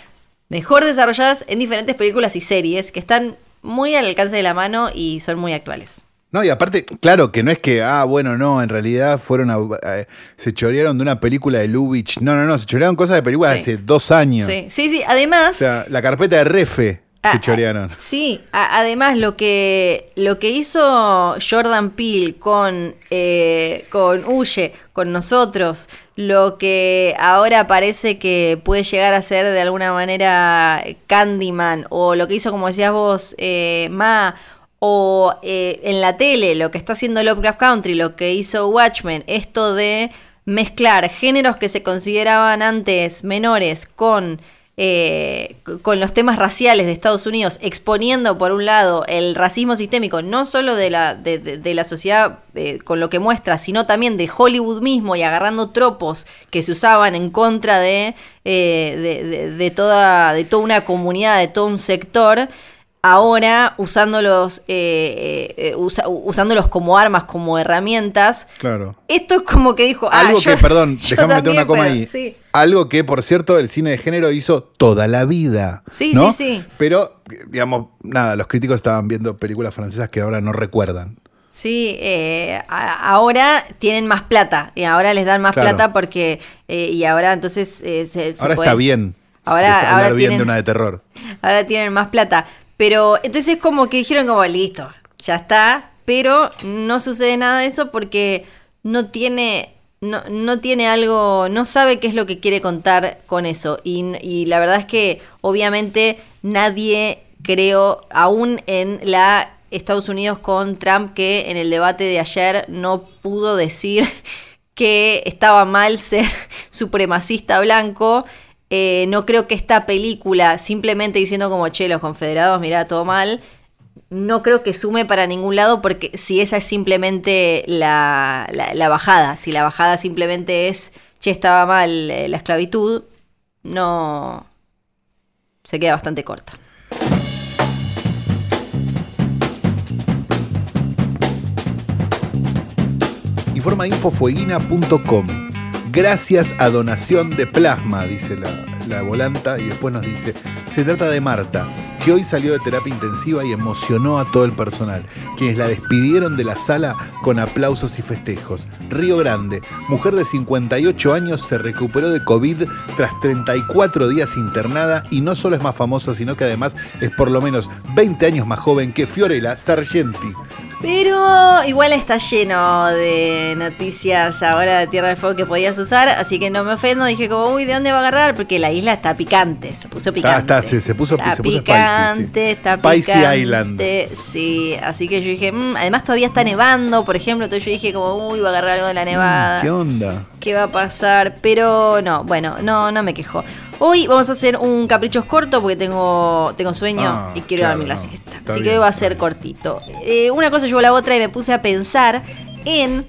mejor desarrolladas en diferentes películas y series que están muy al alcance de la mano y son muy actuales. No, y aparte, claro, que no es que, ah, bueno, no, en realidad fueron a, se chorearon de una película de Lubitsch. No, no, no, se chorearon cosas de películas de hace dos años. Sí, sí, sí, además. O sea, la carpeta de Refe ah, chorearon. Sí, además lo que, lo que hizo Jordan Peele con, eh, con Huye, con nosotros, lo que ahora parece que puede llegar a ser de alguna manera Candyman, o lo que hizo, como decías vos, eh, Ma, o eh, en la tele, lo que está haciendo Lovecraft Country, lo que hizo Watchmen, esto de mezclar géneros que se consideraban antes menores con eh, con los temas raciales de Estados Unidos, exponiendo por un lado el racismo sistémico, no solo de la, de, la sociedad eh, con lo que muestra, sino también de Hollywood mismo y agarrando tropos que se usaban en contra de, eh, de, toda, de toda una comunidad, de todo un sector ahora usándolos, eh, eh, usándolos como armas, como herramientas. Claro. Esto es como que dijo. Ah, Algo que, perdón, déjame meter una coma ahí. Algo que, por cierto, el cine de género hizo toda la vida. Sí, sí, sí. Pero, digamos, nada, los críticos estaban viendo películas francesas que ahora no recuerdan. Sí, eh, ahora tienen más plata y ahora les dan más plata porque y ahora entonces se, ahora está bien. Ahora, ahora bien de una de terror. Ahora tienen más plata. Pero entonces como que dijeron como, listo, ya está, pero no sucede nada de eso porque no tiene, no, no tiene algo, no sabe qué es lo que quiere contar con eso. Y, la verdad es que obviamente nadie creo, aún en la Estados Unidos con Trump, que en el debate de ayer no pudo decir que estaba mal ser supremacista blanco eh, no creo que esta película, simplemente diciendo como, che, los confederados, mira, todo mal, no creo que sume para ningún lado porque si esa es simplemente la, bajada, si la bajada simplemente es, che, estaba mal eh, la esclavitud, no... Se queda bastante corta. Informa infofueguina.com. Gracias a donación de plasma, dice la, la volanta, y después nos dice, se trata de Marta, que hoy salió de terapia intensiva y emocionó a todo el personal, quienes la despidieron de la sala con aplausos y festejos. Río Grande, mujer de 58 años, se recuperó de COVID tras 34 días internada y no solo es más famosa, sino que además es por lo menos 20 años más joven que Fiorella Sargenti. Pero igual está lleno de noticias ahora de Tierra del Fuego que podías usar, así que no me ofendo. Dije como, uy, ¿de dónde va a agarrar? Porque la isla está picante, se puso picante. Está, está, sí, se puso, Está se puso picante, spicy. sí. está Spicy picante. Island. Sí, así que yo dije, mm, además todavía está nevando, por ejemplo, entonces yo dije como, uy, va a agarrar algo de la nevada. ¿Qué onda? ¿Qué va a pasar? Pero no, bueno, no, no me quejo. Hoy vamos a hacer un caprichos corto porque tengo, tengo sueño Ah, y quiero claro, dormir la no. siesta. Así que bien, hoy va a ser bien. cortito. Eh, una cosa llevó a la otra y me puse a pensar en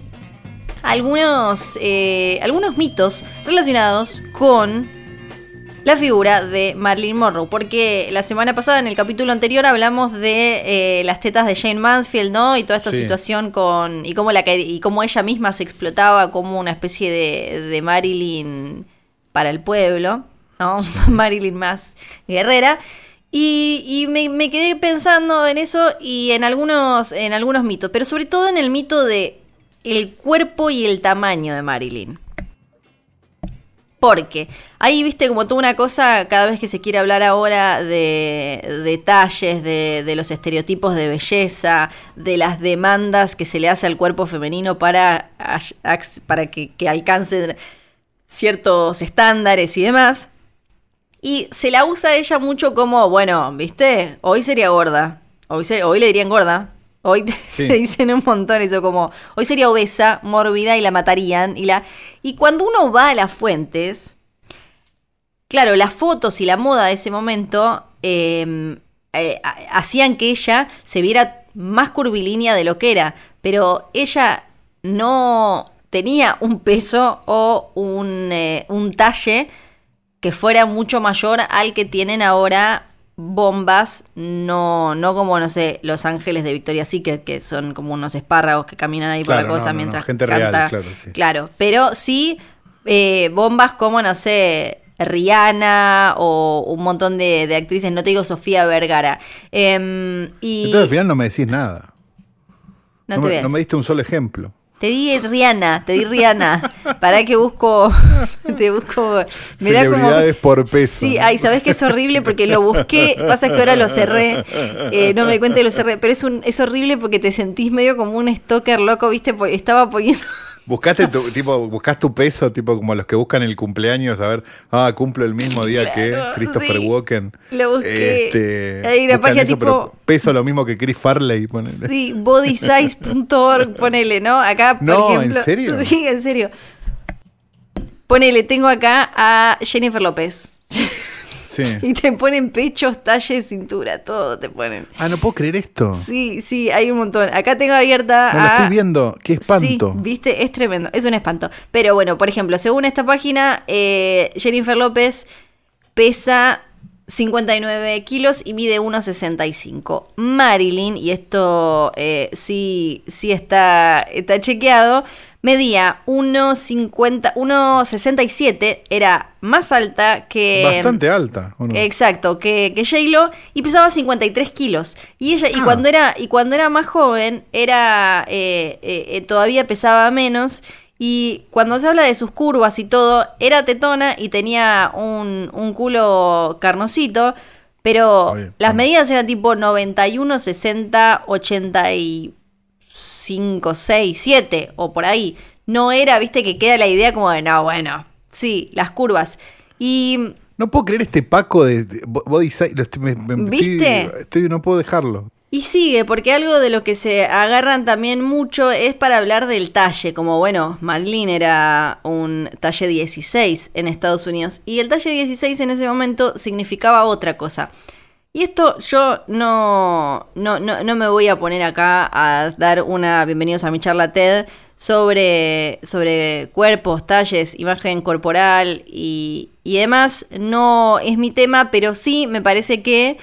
algunos, eh, algunos mitos relacionados con la figura de Marilyn Monroe. Porque la semana pasada, en el capítulo anterior, hablamos de eh, las tetas de Jane Mansfield, ¿no? Y toda esta Sí. situación con. Y cómo, la, que- y cómo ella misma se explotaba como una especie de, de Marilyn para el pueblo, ¿no? Marilyn más guerrera. Y, y me, me quedé pensando en eso y en algunos, en algunos mitos, pero sobre todo en el mito de el cuerpo y el tamaño de Marilyn. Porque ahí viste como toda una cosa, cada vez que se quiere hablar ahora de detalles, de, de los estereotipos de belleza, de las demandas que se le hace al cuerpo femenino para, para que, que alcancen ciertos estándares y demás. Y se la usa a ella mucho como, bueno, viste, hoy sería gorda, hoy, hoy le dirían gorda. Hoy te, Sí. te dicen un montón eso como, hoy sería obesa, mórbida y la matarían. Y, la, y cuando uno va a las fuentes, claro, las fotos y la moda de ese momento eh, eh, ha- hacían que ella se viera más curvilínea de lo que era. Pero ella no tenía un peso o un, eh, un talle que fuera mucho mayor al que tienen ahora bombas, no, no como, no sé, Los Ángeles de Victoria's Secret, que son como unos espárragos que caminan ahí por la cosa no, no, no, mientras gente canta. real, claro, sí. Claro, pero sí eh, bombas como, no sé, Rihanna o un montón de, de actrices, no te digo Sofía Vergara. Em, y Entonces al final no me decís nada. no No, te me, no me diste un solo ejemplo. Te di Rihanna, te di Rihanna. Para que busco. Te busco. Celebridades por peso. Sí, ay, ¿sabes que es horrible? Porque lo busqué. Pasa que ahora lo cerré. eh, no me cuenta que lo cerré. Pero es, un, es horrible porque te sentís medio como un stalker loco, ¿viste? Estaba poniendo. Buscaste tu, tipo, buscas tu peso, tipo como los que buscan el cumpleaños, a ver, ah, cumplo el mismo día que Christopher sí. Walken. Lo busqué. Este, Hay una página eso, tipo- pero peso lo mismo que Chris Farley. ponele. Sí, bodysize.org, ponele, ¿no? Acá, por No, ¿en serio? Sí, en serio. Ponele, tengo acá a Jennifer López. Sí. Y te ponen pechos, talle, cintura, todo te ponen. Ah, no puedo creer esto. Sí, sí, hay un montón. Acá tengo abierta. No lo estoy viendo. Qué espanto. Sí, viste, es tremendo, es un espanto. Pero bueno, por ejemplo, según esta página, eh, Jennifer López pesa 59 kilos y mide 1,65. Marilyn, y esto eh, sí, sí está, está chequeado, medía 1,50 1,67, era más alta que... Bastante alta. ¿o no? Exacto, que, que J-Lo y pesaba 53 kilos. Y ella, y Ah. cuando era, y cuando era más joven, era eh, eh, eh, todavía pesaba menos. Y cuando se habla de sus curvas y todo, era tetona y tenía un, un culo carnosito. Pero Oye, las medidas eran tipo 91, 60, 85, 6, 7 o por ahí. No era, viste, que queda la idea como de, no, bueno, sí, las curvas. Y No puedo creer este Paco de, de Body Size. lo estoy- me- me- ¿Viste? Estoy, estoy- no puedo dejarlo. Y sigue, porque algo de lo que se agarran también mucho es para hablar del talle, como bueno, Madeline era un talle 16 en Estados Unidos, y el talle 16 en ese momento significaba otra cosa. Y esto yo no, no, no, no me voy a poner acá a dar una bienvenidos a mi charla TED sobre, sobre cuerpos, talles, imagen corporal y, y demás. No es mi tema, pero sí me parece que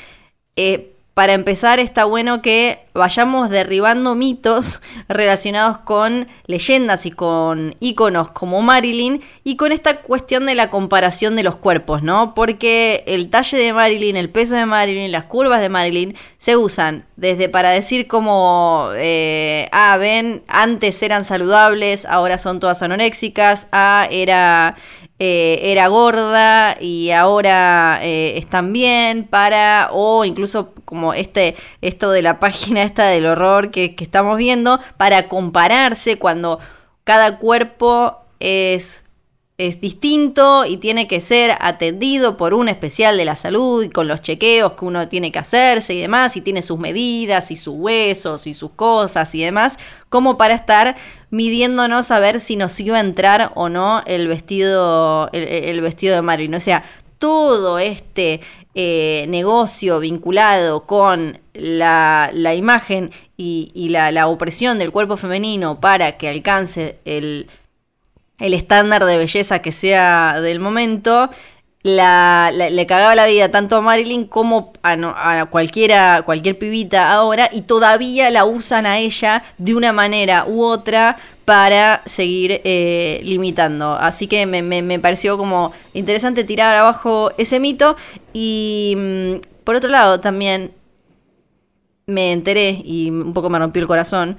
eh, para empezar está bueno que vayamos derribando mitos relacionados con leyendas y con íconos como Marilyn y con esta cuestión de la comparación de los cuerpos, ¿no? Porque el talle de Marilyn, el peso de Marilyn, las curvas de Marilyn se usan desde para decir como, eh, ah, ven, antes eran saludables, ahora son todas anoréxicas, ah, era eh, era gorda y ahora eh, están bien para, o incluso como este, esto de la página esta del horror que, que estamos viendo, para compararse cuando cada cuerpo es es distinto y tiene que ser atendido por un especial de la salud y con los chequeos que uno tiene que hacerse y demás, y tiene sus medidas y sus huesos y sus cosas y demás, como para estar midiéndonos a ver si nos iba a entrar o no el vestido, el, vestido de Marilyn. O sea, todo este eh, negocio vinculado con la, imagen y, la, la opresión del cuerpo femenino para que alcance el el estándar de belleza que sea del momento, le cagaba la vida tanto a Marilyn como a, cualquiera, cualquier pibita ahora y todavía la usan a ella de una manera u otra para seguir eh, limitando. Así que me, pareció como interesante tirar abajo ese mito y mm, por otro lado también me enteré y un poco me rompió el corazón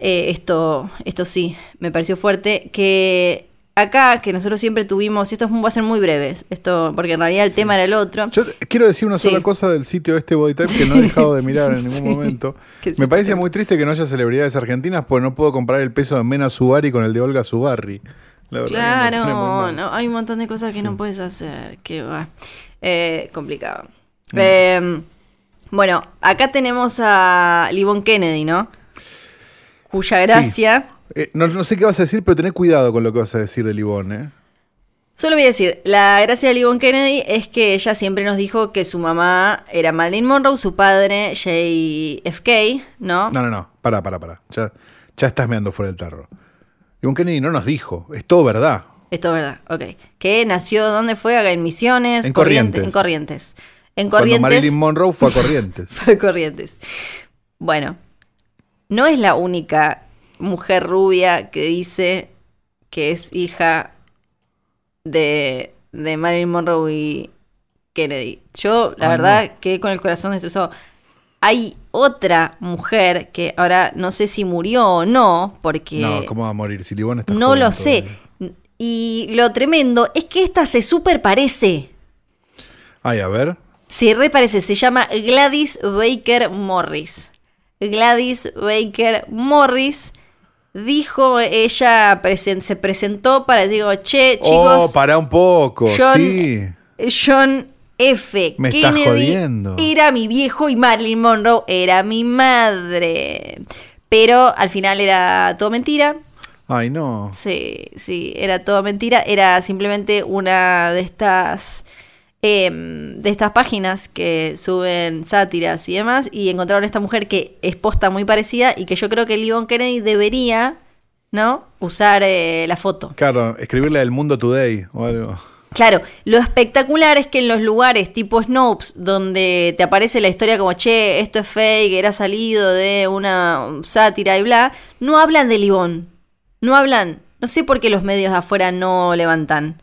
eh, esto, esto sí, me pareció fuerte, que acá, que nosotros siempre tuvimos, y esto va a ser muy breve, esto, porque en realidad el tema era el otro. Yo quiero decir una sola cosa del sitio este Bodytype que no he dejado de mirar en ningún momento. Me parece muy triste que no haya celebridades argentinas, porque no puedo comprar el peso de Mena Subari con el de Olga Subarri. claro, no, hay un montón de cosas que no puedes hacer, que va. Eh, complicado. Mm. Em, bueno, acá tenemos a Livon Kennedy, ¿no? Cuya gracia... Eh, no, sé qué vas a decir, pero tenés cuidado con lo que vas a decir de Livón, ¿eh? Solo voy a decir, la gracia de Livon Kennedy es que ella siempre nos dijo que su mamá era Marilyn Monroe, su padre JFK, ¿no? No, no, no, para, para, para. Ya, ya estás meando fuera del tarro. Livon Kennedy no nos dijo, es todo verdad. Es todo verdad, ok. Que nació, ¿dónde fue? Acá en Misiones. En Corrientes. En Corrientes. En Corrientes. Cuando Marilyn Monroe fue a Corrientes. fue a Corrientes. Bueno, no es la única mujer rubia que dice que es hija de, de Marilyn Monroe y Kennedy. Yo, la verdad, quedé con el corazón destrozado. Hay otra mujer que ahora no sé si murió o no, porque. No, ¿cómo va a morir? Si Livón está No lo sé. Y lo tremendo es que esta se super parece. Ay, a ver. Sí, reparece. Se llama Gladys Baker Morris. Gladys Baker Morris dijo, ella se presentó para, digo, che, oh, chicos. Oh, para un poco, John, sí. John F. Me Kennedy jodiendo. Era mi viejo y Marilyn Monroe era mi madre. Pero al final era todo mentira. Ay, no. Sí, sí, era todo mentira. Era simplemente una de estas Em, de estas páginas que suben sátiras y demás, y encontraron esta mujer que es posta muy parecida y que yo creo que Livon Kennedy debería, ¿no? Usar eh, la foto. Claro, escribirle al Mundo Today o algo. Claro, lo espectacular es que en los lugares tipo Snopes, donde te aparece la historia como, che, esto es fake, era salido de una sátira y bla, no hablan de Livon. No hablan. No sé por qué los medios afuera no levantan.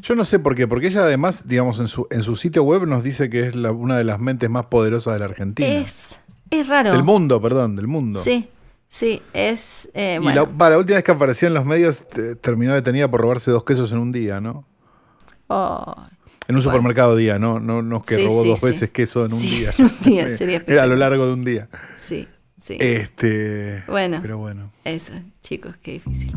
Yo no sé por qué, porque ella además, digamos, en su, en su sitio web nos dice que es una de las mentes más poderosas de la Argentina. Es, es raro. Del mundo, perdón, del mundo. Sí, sí, es... Eh, y la, última vez que apareció en los medios terminó detenida por robarse dos quesos en un día, ¿no? en un supermercado día, ¿no? No, no que robó dos veces queso en un día. En un día, sería Era a lo largo de un día. Sí, sí. Este... Bueno. Pero bueno. Eso, chicos, qué difícil.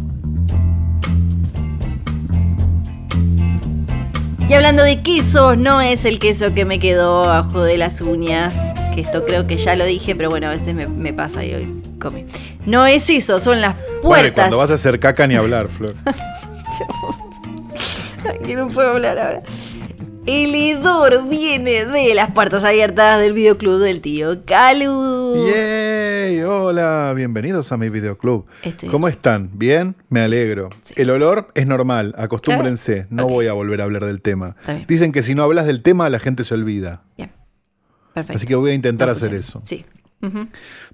Y hablando de queso, no es el queso que me quedó abajo de las uñas, que esto creo que ya lo dije, pero bueno, a veces me, pasa y hoy come. No es eso, son las puertas. Bueno, cuando vas a hacer caca ni hablar, Flor. que no puedo hablar ahora. El hedor viene de las puertas abiertas del videoclub del tío Calu. ¡Yay! Hola, bienvenidos a mi videoclub. Estoy ¿Cómo están? ¿Bien? Me alegro. El olor es normal, acostúmbrense. Claro. No voy a volver a hablar del tema. Dicen que si no hablas del tema, la gente se olvida. Bien. Perfecto. Así que voy a intentar No hacer eso. Sí.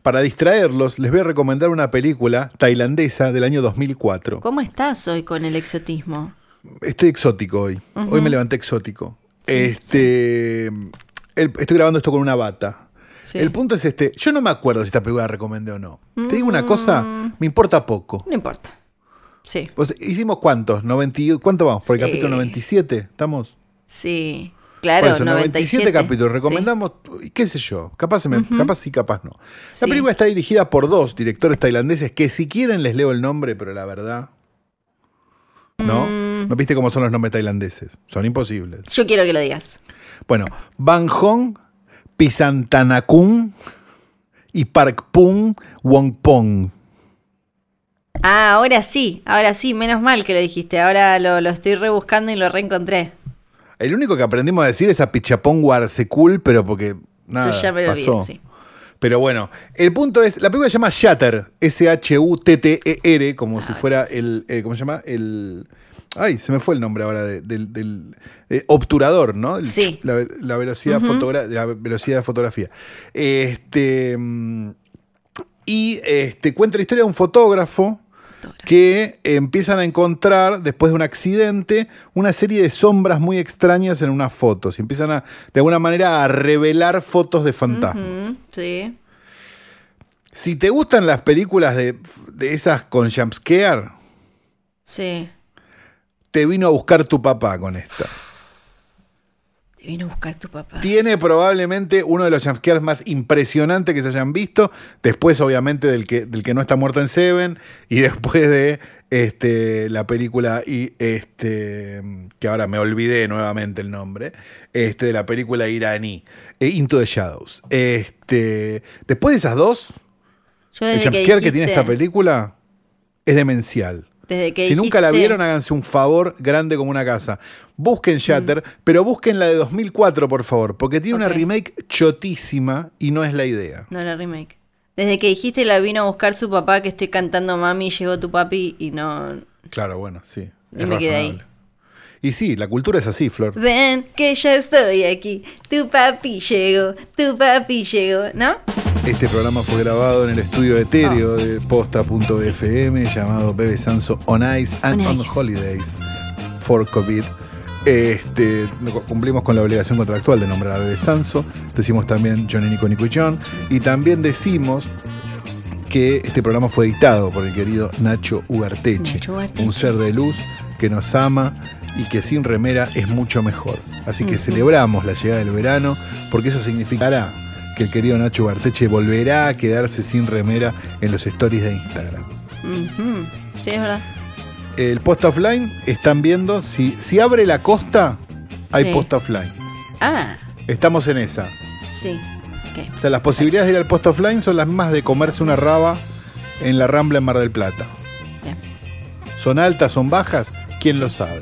Para distraerlos, les voy a recomendar una película tailandesa del año 2004. ¿Cómo estás hoy con el exotismo? Estoy exótico hoy. Hoy me levanté exótico. este, el- estoy grabando esto con una bata. Sí. El punto es este. Yo no me acuerdo si esta película la recomendé o no. Te digo una cosa, Mm. me importa poco. No importa. Sí. Pues, ¿Hicimos cuántos? 90, y- ¿Cuánto vamos? ¿Por el capítulo 97? ¿Estamos? Sí. Claro, eso, 97 capítulos. Sí. Recomendamos, qué sé yo, capaz, me- capaz sí, capaz no. Sí. La película está dirigida por dos directores tailandeses que si quieren les leo el nombre, pero la verdad... ¿No? Mm. ¿No viste cómo son los nombres tailandeses? Son imposibles. Yo quiero que lo digas. Bueno, Van Hong, Pisantanakun y Parkpung Wongpong. Ah, ahora sí, ahora sí, menos mal que lo dijiste. Ahora lo, lo estoy rebuscando y lo reencontré. El único que aprendimos a decir es a Pichapong Warsekul, pero porque nada, Yo ya me lo pasó. olvidé, sí. Pero bueno, el punto es, la película se llama Shatter, S-H-U-T-T-E-R, como si Ah, fuera el, eh, ¿cómo se llama? El, ay, se me fue el nombre ahora de- del, del eh, obturador, ¿no? El- Sí. La, la velocidad fotogra- la velocidad de fotografía. Este, mm, y este, cuenta la historia de un fotógrafo que empiezan a encontrar, después de un accidente, una serie de sombras muy extrañas en unas fotos. Y empiezan a, de alguna manera, a revelar fotos de fantasmas. Sí. Si te gustan las películas de, de esas con jumpscare, Sí. te vino a buscar tu papá con esta. Te vino a buscar tu papá. Tiene probablemente uno de los jumpscares más impresionantes que se hayan visto. Después, obviamente, del que, del que no está muerto en Seven. Y después de este, la película, y este, que ahora me olvidé nuevamente el nombre, este, de la película iraní, eh, Into the Shadows. Este, después de esas dos, el jumpscare que tiene esta película es demencial. Desde que Si nunca la vieron, háganse un favor grande como una casa. Busquen Shatter, pero busquen la de 2004, por favor, porque tiene una remake chotísima y no es la idea. No, la remake. Desde que dijiste la vino a buscar su papá, que estoy cantando mami, llegó tu papi y no. Claro, bueno, sí. Y es me quedé. Y sí, la cultura es así, Flor. Ven, que ya estoy aquí. Tu papi llegó, tu papi llegó, ¿no? Este programa fue grabado en el estudio etéreo Ah. de posta.fm llamado Bebe Sanso On Ice and On On, Ice. Holidays for COVID. Este, cumplimos con la obligación contractual de nombrar a Bebe Sanso. Decimos también Johnny Nico Nico y John. Y también decimos que este programa fue editado por el querido Nacho Ugarteche, Nacho Ugarteche. un ser de luz que nos ama y que sin remera es mucho mejor. Así que celebramos la llegada del verano porque eso significará que el querido Nacho Ugarteche volverá a quedarse sin remera en los stories de Instagram. Sí, es verdad. El post offline están viendo, si, si abre la costa, hay Sí. post offline. Ah, Estamos en esa. sí. Ok. O sea, las posibilidades de ir al post offline son las mismas de comerse una raba en la Rambla en Mar del Plata. Bien. ¿Son altas, son bajas? ¿Quién lo sabe?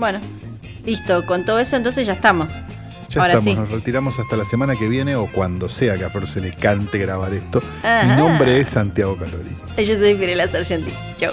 Bueno, listo. Con todo eso, entonces ya estamos. Ya Ahora estamos, sí. nos retiramos hasta la semana que viene o cuando sea que a Flor se le cante grabar esto. Ajá. Mi nombre es Santiago Calori. Yo soy Pirela Sargenti. Chau.